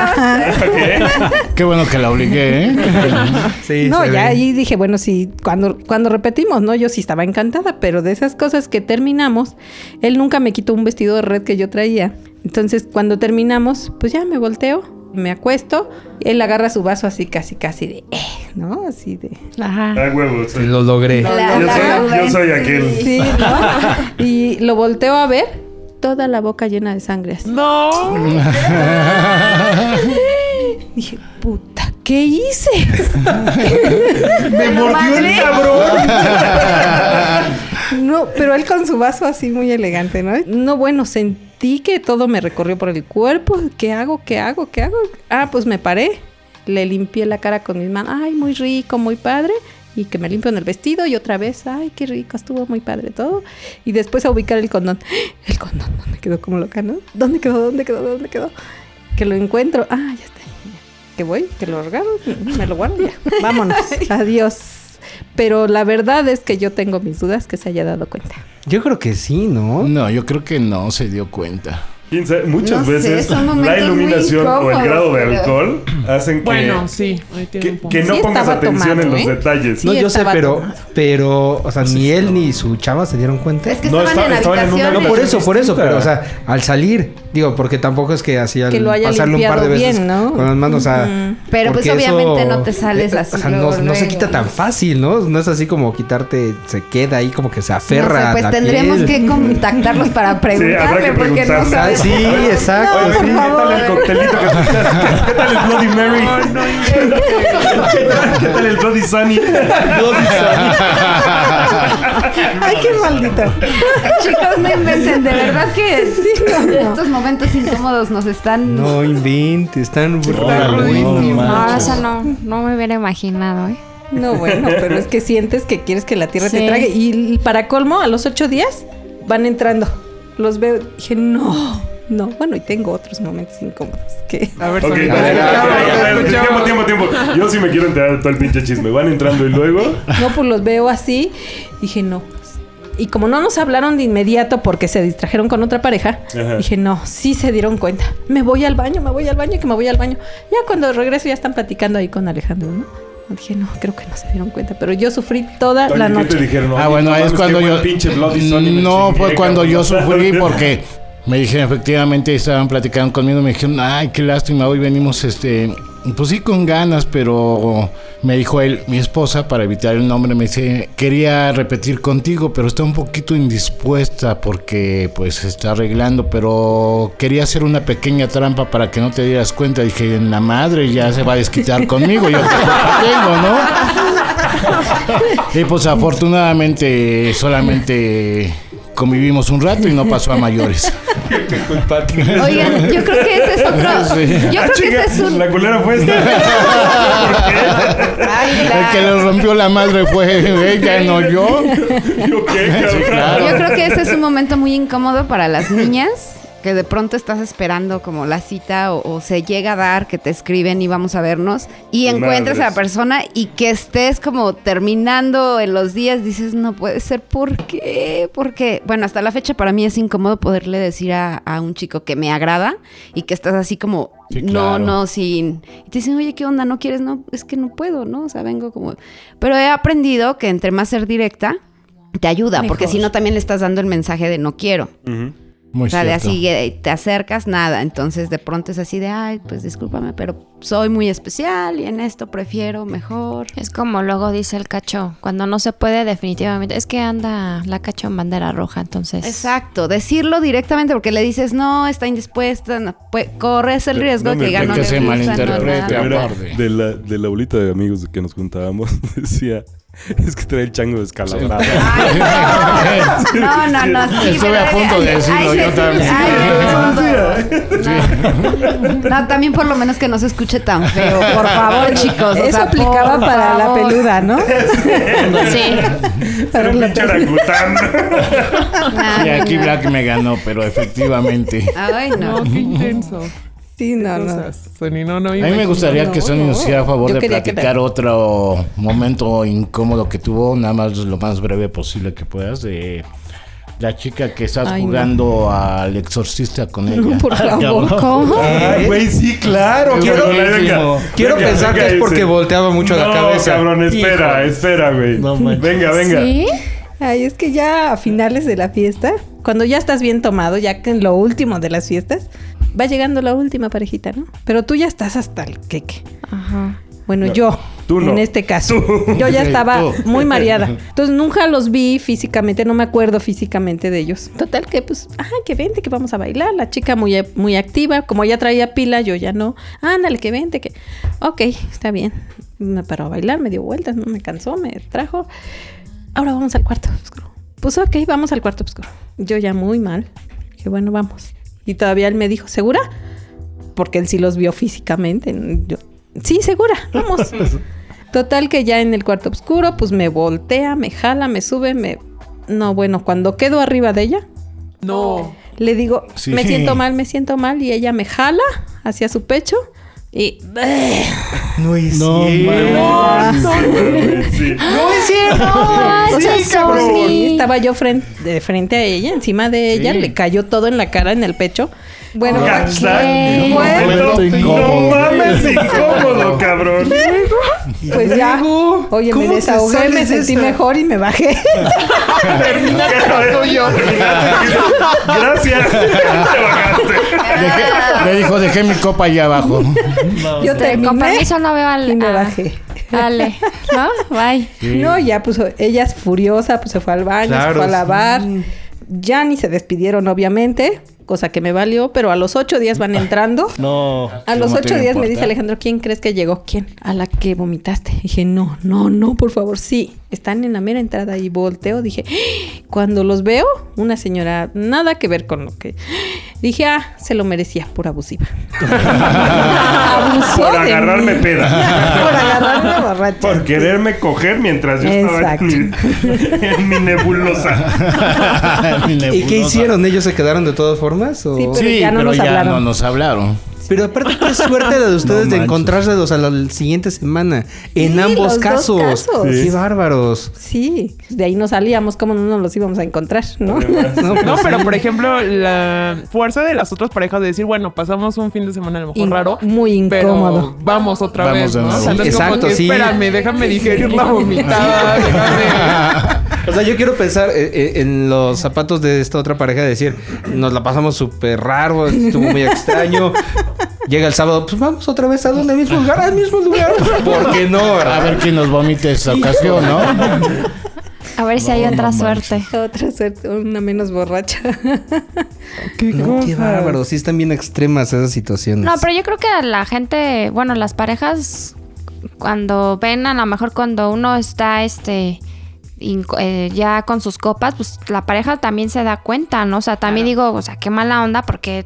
Qué bueno que la obligué, ¿eh? Sí, no, ya ahí dije, bueno, sí, cuando, cuando repetimos, ¿no? Yo sí estaba encantada, pero de esas cosas que terminamos, él nunca me quitó un vestido de red que yo traía. Entonces, cuando terminamos, pues ya me volteo, me acuesto, él agarra su vaso así, casi, casi de, eh, ¿no? Así de... Ajá. Ah, huevos. Sí, Lo logré. La- Yo la soy- yo joven, soy sí. aquel. Sí, ¿no? y lo volteo a ver, toda la boca llena de sangre. así. No. Dije, puta, ¿qué hice? ¡Me mordió el cabrón! No, pero él con su vaso así muy elegante, ¿no? No, bueno, sentí que todo me recorrió por el cuerpo. ¿Qué hago? ¿Qué hago? ¿Qué hago? Ah, pues me paré. Le limpié la cara con mis manos. Ay, muy rico, muy padre. Y que me limpio en el vestido y otra vez, ay, qué rico, estuvo muy padre todo. Y después a ubicar el condón. El condón, me quedó como loca, ¿no? ¿Dónde quedó? ¿Dónde quedó? ¿Dónde quedó? Que lo encuentro. Ah, ya está. Que voy, que lo agarro, me lo guardo ya. Vámonos. Adiós. Pero la verdad es que yo tengo mis dudas que se haya dado cuenta. Yo creo que sí, ¿no? No, yo creo que no se dio cuenta. Quién sabe, Muchas No veces la iluminación o el grado de alcohol hacen que, Bueno, sí. Que, no Sí pongas atención tomado, en los ¿eh? detalles. No, yo sé, pero, pero, o sea, ni él ni su chava se dieron cuenta. Es que No, estaban estaba- en estaban en una. No, por eso, por eso, pero, o sea, al salir, digo, porque tampoco es que así al Que lo haya pasarle un par de veces bien, ¿no? con las manos, o sea, Ujú. Pero, pues, obviamente no te sales así O sea, luego, no, no se quita tan fácil, ¿no? No es así como quitarte, se queda ahí como que se No aferra pues la tendremos piel. que contactarlos para preguntarle porque no sabes. Ah, sí, exacto, No, sí. ¿Qué tal el coctelito? que- ¿Qué tal el Bloody Mary? ¿Qué tal el Bloody Sunny? Ay, qué maldita. Chicos, no inventen, de verdad que estos momentos incómodos nos están... No inventes, están Órale, no No, eso no, no me hubiera imaginado, ¿eh? No, bueno, pero es que sientes que quieres que la tierra Sí. te trague. Y para colmo, a los ocho días van entrando. Los veo. Dije, no, no. Bueno, y tengo otros momentos incómodos. Que... A ver, Ok, Sony, a ver, ya, a ver, ya, a ver, ya tiempo, tiempo, tiempo. Yo sí me quiero enterar de todo el pinche chisme. Van entrando y luego. No, pues los veo así. Dije, no. Y como no nos hablaron de inmediato porque se distrajeron con otra pareja, Ajá. dije, no, sí se dieron cuenta. Me voy al baño, me voy al baño, que me voy al baño. Ya cuando regreso ya están platicando ahí con Alejandro, ¿no? Dije, no, creo que no se dieron cuenta. Pero yo sufrí toda la ¿qué noche. te dijeron? Ah, bueno, no es cuando yo... pinche Bloody No, fue cuando yo sufrí porque me dijeron, efectivamente, estaban platicando conmigo, me dijeron, ay, qué lástima, hoy venimos, este, pues sí, con ganas, pero me dijo él, mi esposa, para evitar el nombre, me dice, quería repetir contigo, pero está un poquito indispuesta porque, pues, se está arreglando, pero quería hacer una pequeña trampa para que no te dieras cuenta. Dije, en la madre ya se va a desquitar conmigo, yo tengo, ¿no? Y pues afortunadamente solamente convivimos un rato y no pasó a mayores. Oigan, yo creo que ese es otro... Sí. Yo creo que ese es un... La culera fue esta. Ay, El la- que le rompió la madre fue ella, no yo. ¿Yo qué, cabrón? claro. Yo creo que ese es un momento muy incómodo para las niñas, que de pronto estás esperando como la cita o, o se llega a dar que te escriben y vamos a vernos y encuentras a la persona y que estés como terminando en los días, dices, no puede ser, ¿por qué? Porque, bueno, hasta la fecha para mí es incómodo poderle decir a, a un chico que me agrada y que estás así como, Sí, no, claro. no, sin... Y te dicen, oye, ¿qué onda? ¿No quieres? No, es que no puedo, ¿no? O sea, vengo como... Pero he aprendido que entre más ser directa, te ayuda, porque si no también le estás dando el mensaje de no quiero. Muy o sea, de cierto. así eh, te acercas, nada. Entonces de pronto es así de, ay, pues discúlpame, pero soy muy especial y en esto prefiero mejor. Es como luego dice el cacho, cuando no se puede definitivamente, es que anda la cacho en bandera roja, entonces... Exacto, decirlo directamente porque le dices, no, está indispuesta, no, pues, corres el De- riesgo ¿dónde que fue no que se no malinterprete? de la, de la bolita de amigos que nos juntábamos, decía, es que trae el chango descalabrado. Ay, no, no, no, no, sí, Estuve a punto de decirlo yo también. no. También por lo menos que no se escuche tan feo, por favor, chicos. o Eso sea, aplicaba para la peluda, ¿no? Sí. Era un pinche orangután. Y aquí no. Black me ganó, pero efectivamente. Ay, no. No, qué intenso. Sí, no, no. Cosas, Sony, no, no, A mí me gustaría que Sony nos hiciera favor Yo de que platicar otro momento incómodo que tuvo, nada más lo más breve posible que puedas, de la chica que estás Ay, no. jugando al exorcista con ella. Por favor. ¿Cómo? Ay, güey, sí, claro. Quiero, buenísimo. Quiero Venga, pensar venga que es porque ese. volteaba mucho la no, cabeza. cabrón, espera, Hijo. espera, güey. No manches. venga, venga. ¿Sí? Ay, es que ya a finales de la fiesta, cuando ya estás bien tomado, ya que en lo último de las fiestas, va llegando la última parejita, ¿no? Pero tú ya estás hasta el queque. Ajá. Bueno, yo, tú no. en este caso, yo ya estaba tú. muy mareada. Entonces nunca los vi físicamente, no me acuerdo físicamente de ellos. Total que pues, ay, que vente, que vamos a bailar. La chica muy, muy activa, como ya traía pila, yo ya no. Ándale, que vente, que... Ok, está bien. Me paró a bailar, me dio vueltas, no me cansó, me trajo. Ahora vamos al cuarto oscuro. Pues ok, vamos al cuarto oscuro. Yo ya muy mal. Dije, bueno, vamos. Y todavía él me dijo, ¿segura? Porque él sí los vio físicamente. Yo, sí, segura, vamos. Total que ya en el cuarto oscuro, pues me voltea, me jala, me sube, me... No, bueno, cuando quedo arriba de ella, No. le digo, Sí. me siento mal, me siento mal, y ella me jala hacia su pecho, Y No es No, cierto. Sí. No es cierto. Ay, O sea, sí, estaba yo frente, de frente a ella, encima de ella, le cayó todo en la cara, en el pecho. Bueno, incómodo. No mames, incómodo, cabrón. pues ya. Oye, ¿cómo me desahogué, me sentí esa? mejor y me bajé. Gracias. Te bajaste. Dejé- le dijo, dejé mi copa allá abajo. Yo Con terminé permiso no veo al... y me bajé. Dale, ¿no? Bye. No, ya pues ella es furiosa, pues se fue al baño, se fue a sí. lavar. Ya ni se despidieron, obviamente, cosa que me valió, pero a los ocho días van entrando. No. A los ¿Cómo te ocho días me dice? Alejandro, ¿quién crees que llegó? ¿Quién? A la que vomitaste. Dije, no, no, no, por favor, sí. Están en la mera entrada y volteo. Dije, cuando los veo, una señora, nada que ver con lo que... Dije, ah, se lo merecía, por abusiva. Abusó Por agarrarme mí. peda. por agarrarme borracha. Por quererme coger mientras yo estaba en mi, en mi nebulosa. Mi ¿Y qué hicieron? ¿Ellos se quedaron de todas formas? o- Sí, pero Sí, ya no pero nos ya hablaron. no nos hablaron. Pero aparte, qué suerte la de ustedes No de encontrárselos a la siguiente semana. En Sí, ambos los dos casos. casos. Qué Sí. bárbaros. Sí, de ahí no salíamos, ¿cómo no nos los íbamos a encontrar? ¿no? No, No, pues, pero por ejemplo, la fuerza de las otras parejas de decir, bueno, pasamos un fin de semana a lo mejor In- raro. muy pero incómodo. vamos otra Vamos vez, de ¿no? O sea, no es Exacto, como que, sí. espérame, déjame digerir la vomitada, déjame... O sea, yo quiero pensar eh, eh, en los zapatos de esta otra pareja, de decir, nos la pasamos súper raro, estuvo muy extraño. Llega el sábado, pues vamos otra vez a donde mismo lugar, al mismo lugar. ¿Por qué no? A ver quién nos vomite esta ocasión, ¿no? A ver si hay otra no suerte. Otra suerte, una menos borracha. ¿Qué No, qué bárbaro, sí están bien extremas esas situaciones. No, pero yo creo que la gente, bueno, las parejas, cuando ven, a lo mejor cuando uno está, este, eh, ya con sus copas, pues la pareja también se da cuenta, ¿no? O sea, también digo, o sea, qué mala onda porque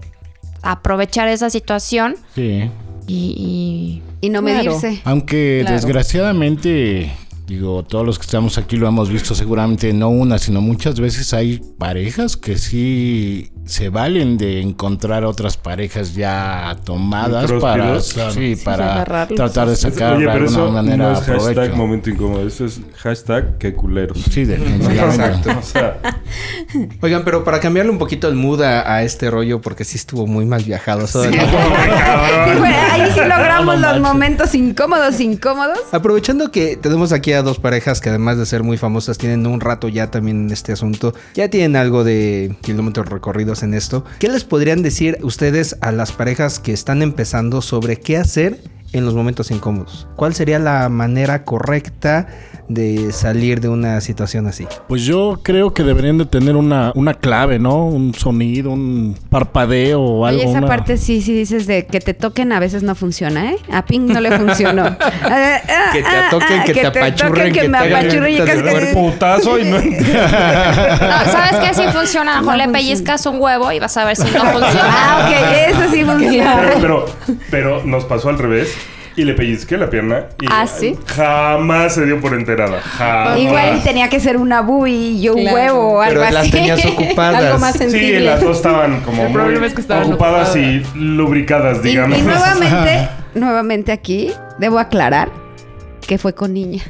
aprovechar esa situación Sí. y... Y no Claro. medirse. Aunque Claro. desgraciadamente, digo, todos los que estamos aquí lo hemos visto seguramente no una, sino muchas veces hay parejas que sí se valen de encontrar otras parejas ya tomadas para, claro. sí, para tratar de sacar Oye, de alguna eso manera no es hashtag provecho. momento incómodo. Eso es hashtag que culeros. Sí, definitivamente. Exacto. O sea, Oigan, pero para cambiarle un poquito el mood a, a este rollo, porque sí estuvo muy mal viajado. Sí, ahí sí logramos los momentos incómodos, incómodos. Aprovechando que tenemos aquí a dos parejas que además de ser muy famosas tienen un rato ya también en este asunto, ya tienen algo de kilómetros recorridos en esto, ¿qué les podrían decir ustedes a las parejas que están empezando sobre qué hacer en los momentos incómodos? ¿Cuál sería la manera correcta de salir de una situación así? Pues yo creo que deberían de tener una, una clave, ¿no? Un sonido, un parpadeo o algo. Oye, esa una- parte sí, sí dices de que te toquen a veces no funciona, ¿eh? A Pink no le funcionó. Eh, ah, Que te ah, atoquen, ah, que te apachurren, que, que me apachurren y casi- cuerpo. putazo y no No, ¿sabes qué? Sí funciona. A lo mejor le pellizcas un huevo y vas a ver si no funciona. Ah, ok, eso sí funciona. Pero, pero, pero nos pasó al revés. Y le pellizqué la pierna. Y ¿Ah, sí? Jamás se dio por enterada. Jamás. Igual tenía que ser una bubi y yo un Claro. huevo o algo Pero las así. tenías ocupadas. Algo más Sí, las dos estaban como El problema muy es que estaban ocupadas ocupadas. y lubricadas, Y, y digamos. nuevamente, nuevamente aquí, debo aclarar que fue con niña.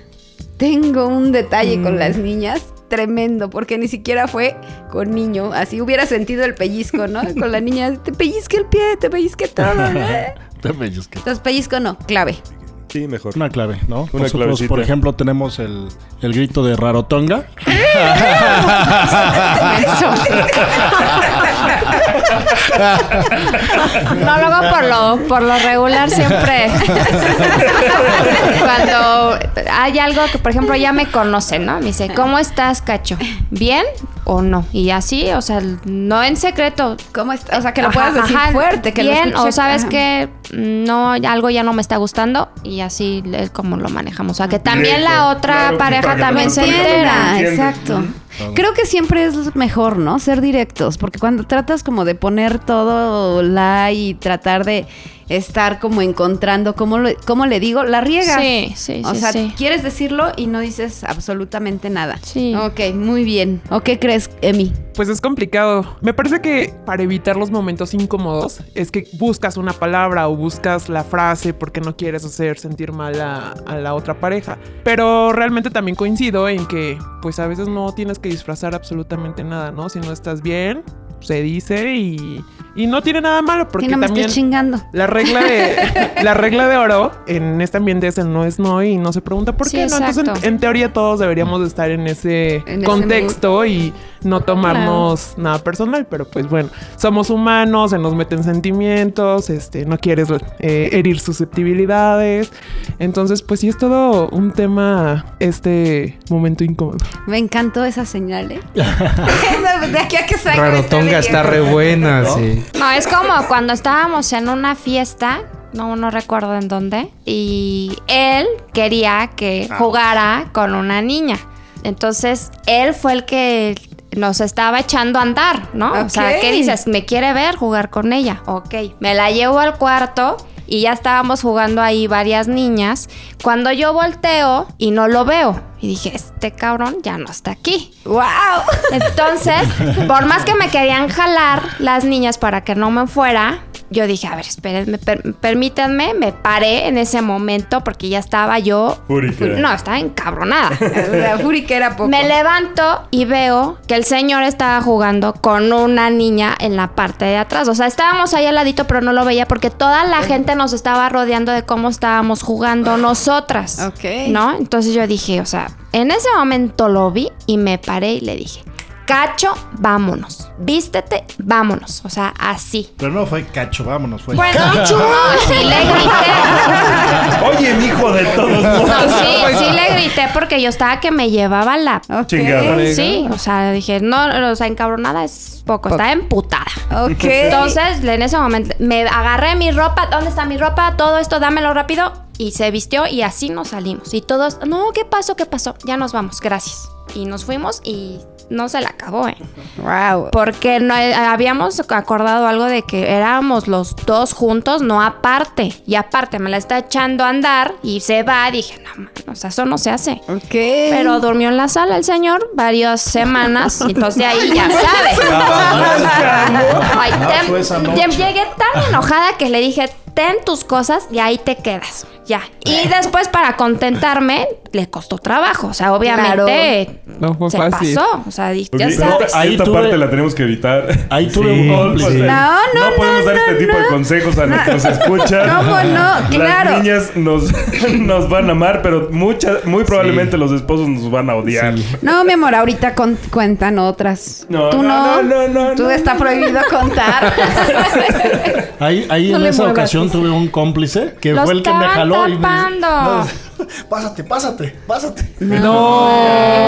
Tengo un detalle con las niñas tremendo, porque ni siquiera fue con niño. Así hubiera sentido el pellizco, ¿no? Con la niña, te pellizque el pie, te pellizque todo. ¿eh? Te pellizque. Entonces, pellizco no, clave. Sí, mejor. Una clave, ¿no? Una Nosotros, clavecita. por ejemplo, tenemos el, el grito de Rarotonga. No, luego por lo, por lo regular siempre. Cuando hay algo que, por ejemplo, ya me conocen, ¿no? Me dice, ¿cómo estás, cacho? ¿Bien o no? Y así, o sea, no en secreto. ¿Cómo está? O sea, que lo Ajá, puedas decir ajá, fuerte, que lo bien, escuche- o sabes ajá. que no, algo ya no me está gustando y así es como lo manejamos. O sea, que también Directo, la otra claro, pareja también se entera. Exacto. Creo que siempre es mejor, ¿no? Ser directos, porque cuando tratas como de poner todo la y tratar de estar como encontrando cómo, lo- cómo le digo, la riegas. Sí, sí, O sí, sea, sí. quieres decirlo y no dices absolutamente nada. Sí. Ok, muy bien. ¿O qué crees, Emi? Pues es complicado. Me parece que para evitar los momentos incómodos es que buscas una palabra o buscas la frase porque no quieres hacer sentir mal a, a la otra pareja. Pero realmente también coincido en que pues a veces no tienes que disfrazar absolutamente nada, ¿no? Si no estás bien, se dice y, y no tiene nada malo porque Si no me también... chingando. La regla de la regla de oro en este ambiente es el no es no y no se pregunta por Sí, qué no. Entonces, en, en teoría todos deberíamos de estar en ese En ese contexto y no tomarnos nada personal, pero pues bueno, somos humanos, se nos meten sentimientos, este, no quieres eh, herir susceptibilidades. Entonces, pues sí es todo un tema este momento incómodo. Me encantó esa señal, ¿eh? de aquí a que salga. Está re buena, sí. No, es como cuando estábamos en una fiesta, no, no recuerdo en dónde, y él quería que jugara con una niña. Entonces, él fue el que nos estaba echando a andar, ¿no? O sea. ¿qué dices? Me quiere ver jugar con ella. Ok. Me la llevo al cuarto y ya estábamos jugando ahí varias niñas. Cuando yo volteo y no lo veo. Y dije, este cabrón ya no está aquí. ¡Wow! Entonces, por más que me querían jalar las niñas para que no me fuera, yo dije, a ver, espérenme, per- permítanme, me paré en ese momento porque ya estaba yo... Fúrica. No, estaba encabronada. La fúrica era poco. Me levanto y veo que el señor estaba jugando con una niña en la parte de atrás. O sea, estábamos ahí al ladito, pero no lo veía porque toda la gente nos estaba rodeando de cómo estábamos jugando nosotras. Ok. ¿No? Entonces yo dije, o sea, en ese momento lo vi y me paré y le dije, Cacho, vámonos. Vístete, vámonos. O sea, así. Pero no fue cacho, vámonos, fue. Bueno, no, sí le grité. Oye, mi hijo de todos modos. No, sí, sí le grité porque yo estaba que me llevaba la. Chingada. Sí, o sea, dije, no, o sea, encabronada es poco, estaba emputada. Ok. Entonces, en ese momento, me agarré mi ropa, ¿dónde está mi ropa? Todo esto, dámelo rápido. Y se vistió y así nos salimos. Y todos, no, ¿qué pasó? ¿Qué pasó? Ya nos vamos, gracias. Y nos fuimos y no se la acabó, ¿eh? Wow. Porque no, eh, habíamos acordado algo de que éramos los dos juntos, no aparte. Y aparte me la está echando a andar y se va. Dije, no, man, o sea, eso no se hace. Ok. Pero durmió en la sala el señor varias semanas. y entonces de ahí ya sabes. Ay, te- ya llegué tan enojada que le dije, ten tus cosas y ahí te quedas. Ya. Y después para contentarme, le costó trabajo. O sea, obviamente No fue se fácil. pasó. O sea, ya sabes. Ahí esta tuve- parte la tenemos que evitar. Ahí tuve Sí, un cómplice. No, No, no, podemos no, dar este no, tipo de consejos a nuestros escuchas. ¿Cómo no? Claro. Las niñas nos, nos van a amar, pero muchas, muy probablemente los esposos nos van a odiar. No, mi amor, ahorita con- cuentan otras. No, Tú no, no. no, Tú no. está prohibido contar. Ahí, ahí No en esa ocasión tuve un cómplice que fue el que me dice, tapando. "No, pásate, pásate, pásate. No.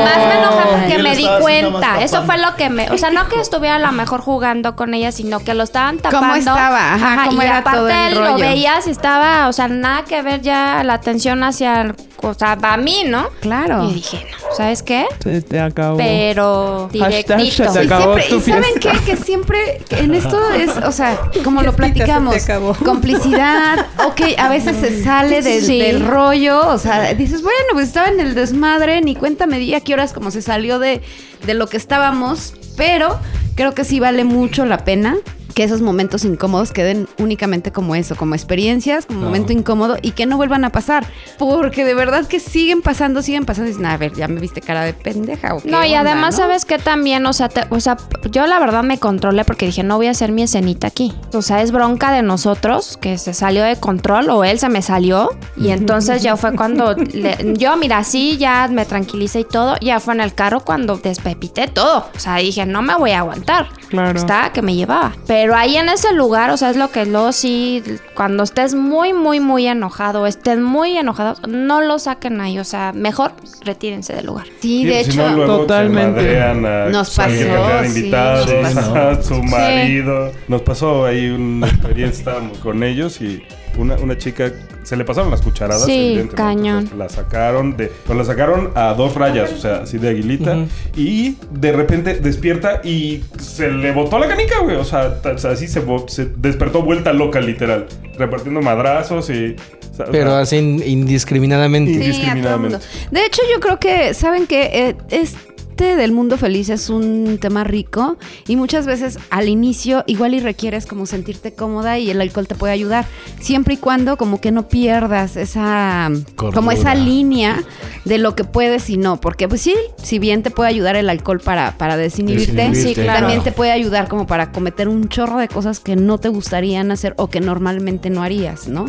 Más me enoja porque me di cuenta. Eso fue lo que me. O sea, no que estuviera a lo mejor jugando con ella, sino que lo estaban tapando. estaba? Ajá, ¿cómo y era aparte todo el lo rollo? veías y estaba, o sea, nada que ver ya la atención hacia. el- O sea, a mí, ¿no? Claro. Y dije, no, ¿sabes qué? Se te acabó. Pero Hashtag directito. se Y, acabó siempre- tu y saben qué? que siempre en esto es, o sea, como lo Fiestita, se te platicamos, acabó. complicidad, ok, a veces se sale del, Sí. del rollo, o sea, dices, bueno, pues estaba en el desmadre, ni cuenta me a qué horas como se salió de, de lo que estábamos, pero creo que sí vale mucho la pena que esos momentos incómodos queden únicamente como eso, como experiencias, como momento incómodo y que no vuelvan a pasar. Porque de verdad que siguen pasando, siguen pasando y dicen, a ver, ya me viste cara de pendeja o qué No, y onda, además, no?" ¿sabes qué también? O sea, te- o sea, yo la verdad me controlé porque dije, no voy a hacer mi escenita aquí. O sea, es bronca de nosotros que se salió de control o él se me salió. Y entonces ya fue cuando le- yo, mira, sí, ya me tranquilicé y todo. Ya fue en el carro cuando despepité todo. O sea, dije, no me voy a aguantar. Claro. Estaba que me llevaba. Pero ahí en ese lugar, o sea, es lo que luego sí, cuando estés muy, muy, muy enojado, estén muy enojados, no lo saquen ahí. O sea, mejor retírense del lugar. Sí, de si hecho. no, luego Totalmente. se madrean a Nos pasó, sí, invitados, nos pasó. a su marido. Nos pasó ahí una experiencia, estábamos con ellos y una, una chica se le pasaron las cucharadas. Sí, cañón. O sea, la sacaron de. Pues la sacaron a dos rayas, o sea, así de aguilita. Y de repente despierta y se le botó la canica, güey. O sea, así se, despertó vuelta loca, literal. Repartiendo madrazos y. Pero así in- indiscriminadamente. Sí. Indiscriminadamente. mundo. De hecho, yo creo que, ¿saben que Del mundo feliz es un tema rico y muchas veces al inicio igual y requieres como sentirte cómoda y el alcohol te puede ayudar, siempre y cuando como que no pierdas esa como esa línea de lo que puedes y no, porque pues sí, si bien te puede ayudar el alcohol para, para desinhibirte, Desinhibirte, sí, claro. también te puede ayudar como para cometer un chorro de cosas que no te gustarían hacer o que normalmente no harías, ¿no?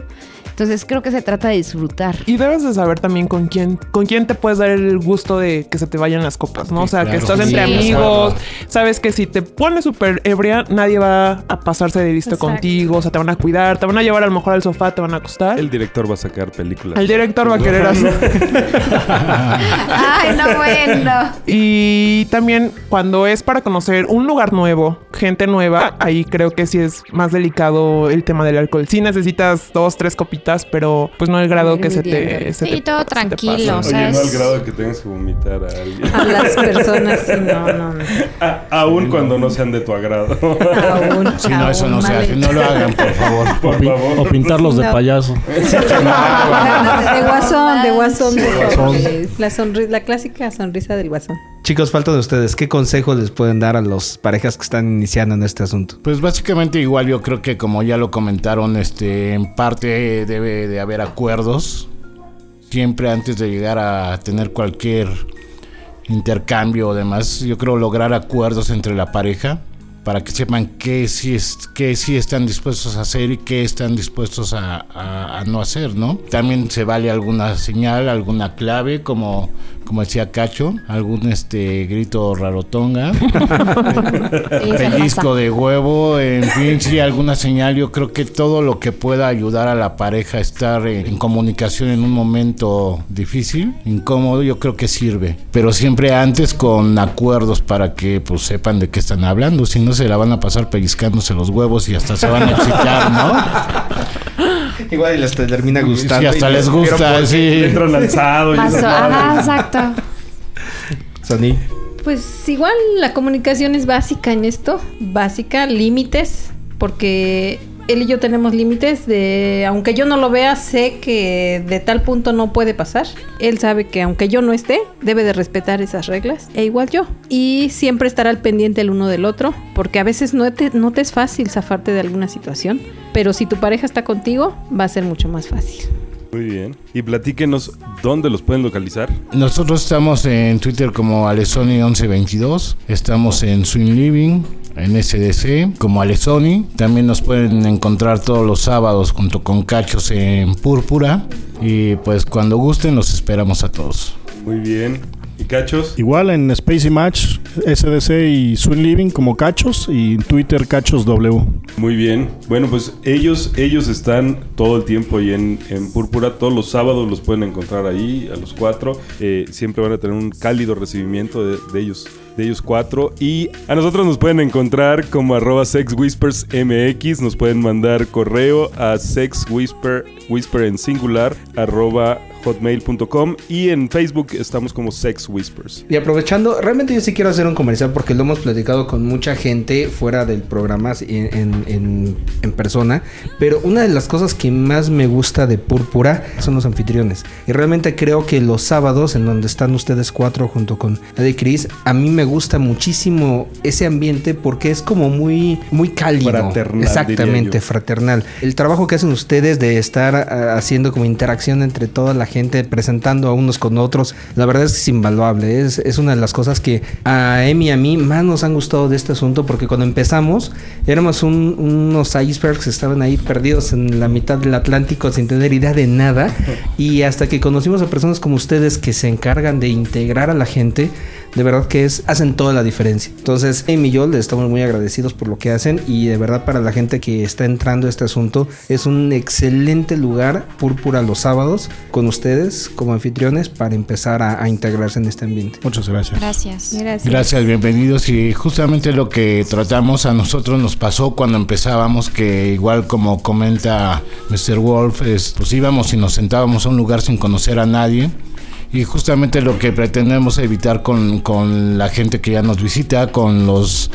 Entonces creo que se trata de disfrutar. Y debes de saber también con quién, con quién te puedes dar el gusto de que se te vayan las copas, ¿no? Sí, o sea, que estás entre amigos, sabes que si te pones súper ebria, nadie va a pasarse de listo Exacto. contigo, o sea, te van a cuidar, te van a llevar a lo mejor al sofá, te van a acostar. El director va a sacar películas. El director va a querer así. Ay, no bueno. Y también cuando es para conocer un lugar nuevo, gente nueva, ahí creo que sí es más delicado el tema del alcohol. Sí necesitas dos, tres copitas, pero pues no el grado que se te, se Sí, te- todo se te tranquilo, o sea, Oye, no al es- grado de que tengas que vomitar a alguien. A las personas, sí, no, no, no. A- aún cuando no sean de tu agrado. Aún, Si no, eso aún no se hace. No lo hagan, por favor. Por Pi- favor. O pintarlos de No. payaso. De guasón, de guasón. de Guasón. La, sonri- la clásica sonrisa del guasón. Chicos, falta de ustedes. ¿Qué consejos les pueden dar a las parejas que están iniciando en este asunto? Pues básicamente igual yo creo que como ya lo comentaron, este, en parte debe de haber acuerdos. Siempre antes de llegar a tener cualquier intercambio o demás, yo creo lograr acuerdos entre la pareja para que sepan qué sí, es, qué sí están dispuestos a hacer y qué están dispuestos a, no hacer, ¿no? También se vale alguna señal, alguna clave, como, como decía Cacho, algún este grito rarotonga. Pellizco de huevo, en fin, sí, alguna señal. Yo creo que todo lo que pueda ayudar a la pareja a estar en, en comunicación en un momento difícil, incómodo, yo creo que sirve. Pero siempre antes con acuerdos para que pues sepan de qué están hablando. Si no, se la van a pasar pellizcándose los huevos y hasta se van a excitar, ¿no? Igual y les termina gustando. Sí, hasta y les gusta, sí. Entran alzado y madres. exacto. Sony. Pues igual la comunicación es básica en esto, básica, límites, porque él y yo tenemos límites de, aunque yo no lo vea, sé que de tal punto no puede pasar. Él sabe que aunque yo no esté, debe de respetar esas reglas, e igual yo. Y siempre estar al pendiente el uno del otro, porque a veces no te, no te es fácil zafarte de alguna situación, pero si tu pareja está contigo, va a ser mucho más fácil. Muy bien. Y platíquenos dónde los pueden localizar. Nosotros estamos en Twitter como Alesoni1122, estamos en Swing Living, en SDC como Alesoni. También nos pueden encontrar todos los sábados junto con Cachos en Púrpura. Y pues cuando gusten los esperamos a todos. Muy bien. ¿Y cachos? Igual en Spacey Match, SDC y Swing Living como Cachos y en Twitter Cachos W. Muy bien. Bueno, pues ellos, ellos están todo el tiempo ahí en, en Púrpura. Todos los sábados los pueden encontrar ahí, a los cuatro. Eh, siempre van a tener un cálido recibimiento de, de ellos. De ellos cuatro. Y a nosotros nos pueden encontrar como arroba sexwhispersmx. Nos pueden mandar correo a sexwhisper, whisper en singular, arroba hotmail.com. Y en Facebook estamos como Sex Whispers. Y aprovechando, realmente yo sí quiero hacer un comercial porque lo hemos platicado con mucha gente fuera del programa en, en- en- en persona. Pero una de las cosas que más me gusta de Púrpura son los anfitriones. Y realmente creo que los sábados, en donde están ustedes cuatro junto con Ade Cris, a mí me gusta muchísimo ese ambiente porque es como muy, muy cálido. Fraternal, Exactamente, fraternal. El trabajo que hacen ustedes de estar ah, haciendo como interacción entre toda la gente, presentando a unos con otros, la verdad es que es invaluable. Es, es una de las cosas que a Emi y a mí más nos han gustado de este asunto porque cuando empezamos éramos un- unos icebergs que estaban ahí perdidos en la mitad del Atlántico sin tener idea de nada. Y hasta que conocimos a personas como ustedes que se encargan de integrar a la gente, de verdad que es hacen toda la diferencia. Entonces, Amy y yo les estamos muy agradecidos por lo que hacen y de verdad para la gente que está entrando a este asunto es un excelente lugar, Púrpura los sábados, con ustedes como anfitriones para empezar a, a integrarse en este ambiente. Muchas gracias. Gracias. Gracias. Gracias, bienvenidos. Y justamente lo que tratamos a nosotros nos pasó cuando empezábamos, que igual como comenta Mr. Wolf, es, pues íbamos y nos sentábamos a un lugar sin conocer a nadie. Y justamente lo que pretendemos evitar con, con la gente que ya nos visita, con los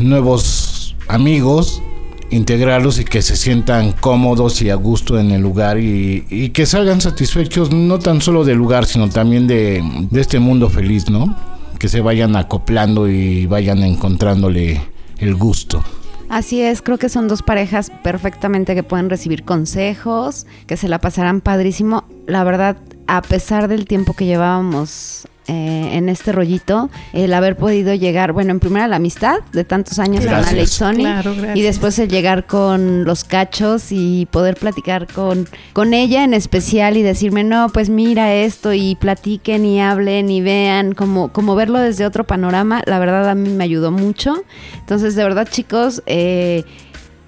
nuevos amigos, integrarlos y que se sientan cómodos y a gusto en el lugar y, que salgan satisfechos no tan solo del lugar, sino también de este mundo feliz, ¿no? Que se vayan acoplando y vayan encontrándole el gusto. Así es, creo que son dos parejas perfectamente que pueden recibir consejos, que se la pasarán padrísimo. La verdad, a pesar del tiempo que llevábamos eh, en este rollito, el haber podido llegar, bueno, en primera la amistad de tantos años con Gracias. Ale y Sony, Claro, y después el llegar con los cachos y poder platicar con, con ella en especial y decirme, no, pues mira esto y platiquen y hablen y vean, como, como verlo desde otro panorama, la verdad a mí me ayudó mucho. Entonces, de verdad, chicos, eh,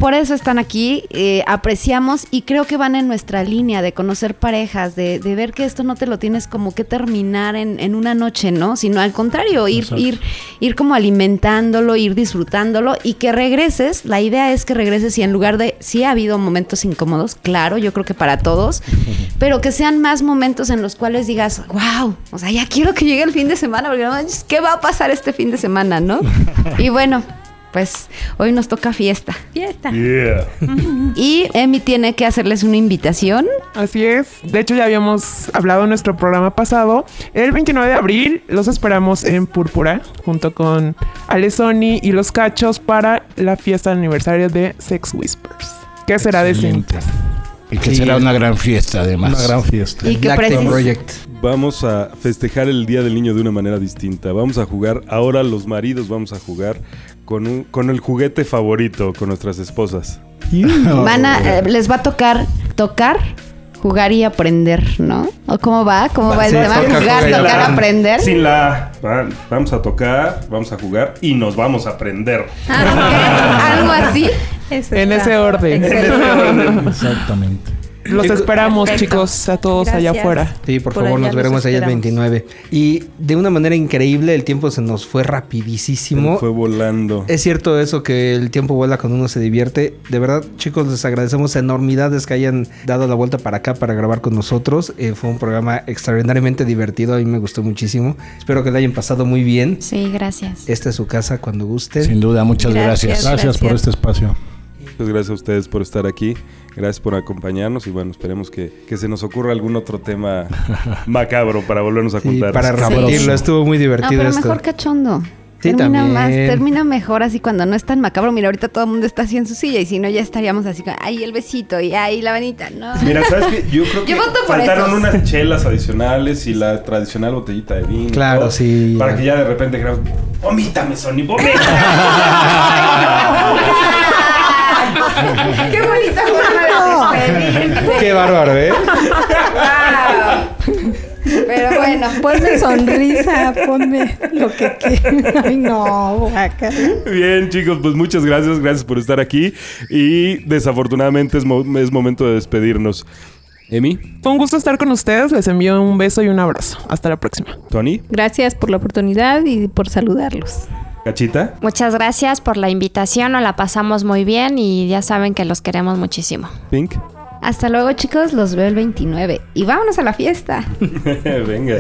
por eso están aquí, eh, apreciamos y creo que van en nuestra línea de conocer parejas, de, de ver que esto no te lo tienes como que terminar en, en una noche, ¿no? Sino al contrario, ir, Exacto. ir, ir como alimentándolo, ir disfrutándolo y que regreses. La idea es que regreses y en lugar de, sí ha habido momentos incómodos, claro, yo creo que para todos, pero que sean más momentos en los cuales digas, wow, o sea, ya quiero que llegue el fin de semana, porque ¿qué va a pasar este fin de semana, no? Y bueno. Pues hoy nos toca fiesta. Fiesta. Yeah. Y Emi tiene que hacerles una invitación. Así es. De hecho, ya habíamos hablado en nuestro programa pasado. El 29 de abril los esperamos en Púrpura junto con Ale Sony y los Cachos para la fiesta de aniversario de Sex Whispers. Que será de cintas. Y que Sí. será una gran fiesta además. Una gran fiesta. Y que Project. Vamos a festejar el Día del Niño de una manera distinta. Vamos a jugar, ahora los maridos vamos a jugar con, un- con el juguete favorito, con nuestras esposas. Van a, eh, les va a tocar tocar, jugar y aprender, ¿no? ¿O cómo va? ¿Cómo va, el tema? toca, jugar, tocar, aprender. aprender. Sin la... va- Vamos a tocar, vamos a jugar y nos vamos a aprender. Ah. Algo así. Eso En ese orden. Exactamente. Los esperamos, Perfecto. chicos, a todos allá afuera. Sí, por, Por favor, allá nos veremos ahí el esperamos. 29. Y de una manera increíble, el tiempo se nos fue rapidísimo. Fue volando. Es cierto eso que el tiempo vuela cuando uno se divierte. De verdad, chicos, les agradecemos enormidades que hayan dado la vuelta para acá para grabar con nosotros. Eh, fue un programa extraordinariamente divertido. A mí me gustó muchísimo. Espero que le hayan pasado muy bien. Sí, gracias. Esta es su casa cuando gusten. Sin duda, muchas Gracias. gracias. Gracias por este espacio. Muchas gracias a ustedes por estar aquí. Gracias por acompañarnos y bueno, esperemos que, que se nos ocurra algún otro tema macabro para volvernos a Sí, juntar. para repetirlo, estuvo muy No, divertido pero esto. mejor cachondo. Sí, termina también. más, termina mejor así cuando no es tan macabro. Mira, ahorita todo el mundo está así en su silla y si no ya estaríamos así con, ay, el besito y ay, la vanita. No. Mira, ¿sabes qué? Yo creo que Yo faltaron unas chelas adicionales y la tradicional botellita de vino. Claro, todo, sí. Para que ya de repente digamos, vomítame, Sony, vomítame. Qué bonita forma de. Qué bárbaro, ¿eh? Wow. Pero bueno, Ponme sonrisa, ponme lo que quieras. Ay, no, guácala. Bien, chicos, pues muchas gracias. Gracias por estar aquí. Y desafortunadamente es, mo- es momento de despedirnos. Emi, Fue un gusto estar con ustedes. Les envío un beso y un abrazo. Hasta la próxima. Tony, Gracias por la oportunidad y por saludarlos. Cachita. Muchas gracias por la invitación, nos la pasamos muy bien y ya saben que los queremos muchísimo. Pink. hasta luego chicos, los veo el 29 y vámonos a la fiesta. Venga.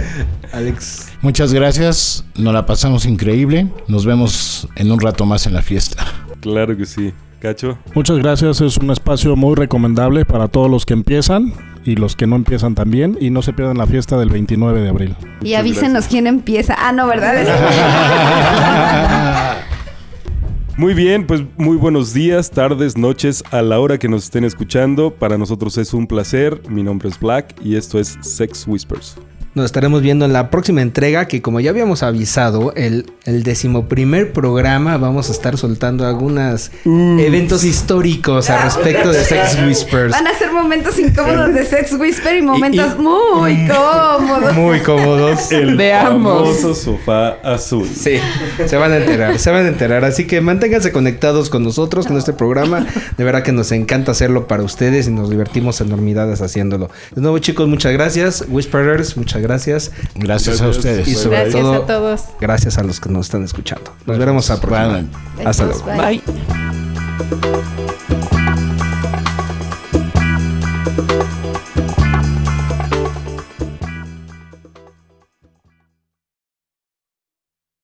Alex. Muchas gracias. Nos la pasamos increíble. Nos vemos en un rato más en la fiesta. Claro que sí. Cacho. Muchas gracias. Es un espacio muy recomendable para todos los que empiezan y los que no empiezan también. Y no se pierdan la fiesta del 29 de abril. Y avísenos quién empieza. Ah, no, ¿verdad? Muy bien, pues muy buenos días, tardes, noches, a la hora que nos estén escuchando. Para nosotros es un placer. Mi nombre es Black y esto es Sex Whispers. Nos estaremos viendo en la próxima entrega que como ya habíamos avisado, el, el decimoprimer programa vamos a estar soltando algunos eventos históricos a respecto de Sex Whispers. Van a ser momentos incómodos de Sex Whisper y momentos y- muy cómodos. Muy cómodos. El De ambos. famoso sofá azul. Sí, se van a enterar, se van a enterar. Así que manténganse conectados con nosotros, con este programa. De verdad que nos encanta hacerlo para ustedes y nos divertimos enormidades haciéndolo. De nuevo, chicos, muchas gracias. Whisperers, muchas gracias. Gracias a ustedes. Y sobre Gracias todo, a todos. gracias a los que nos están escuchando. Nos veremos a la próxima. Bueno. Hasta luego. bye. Bye.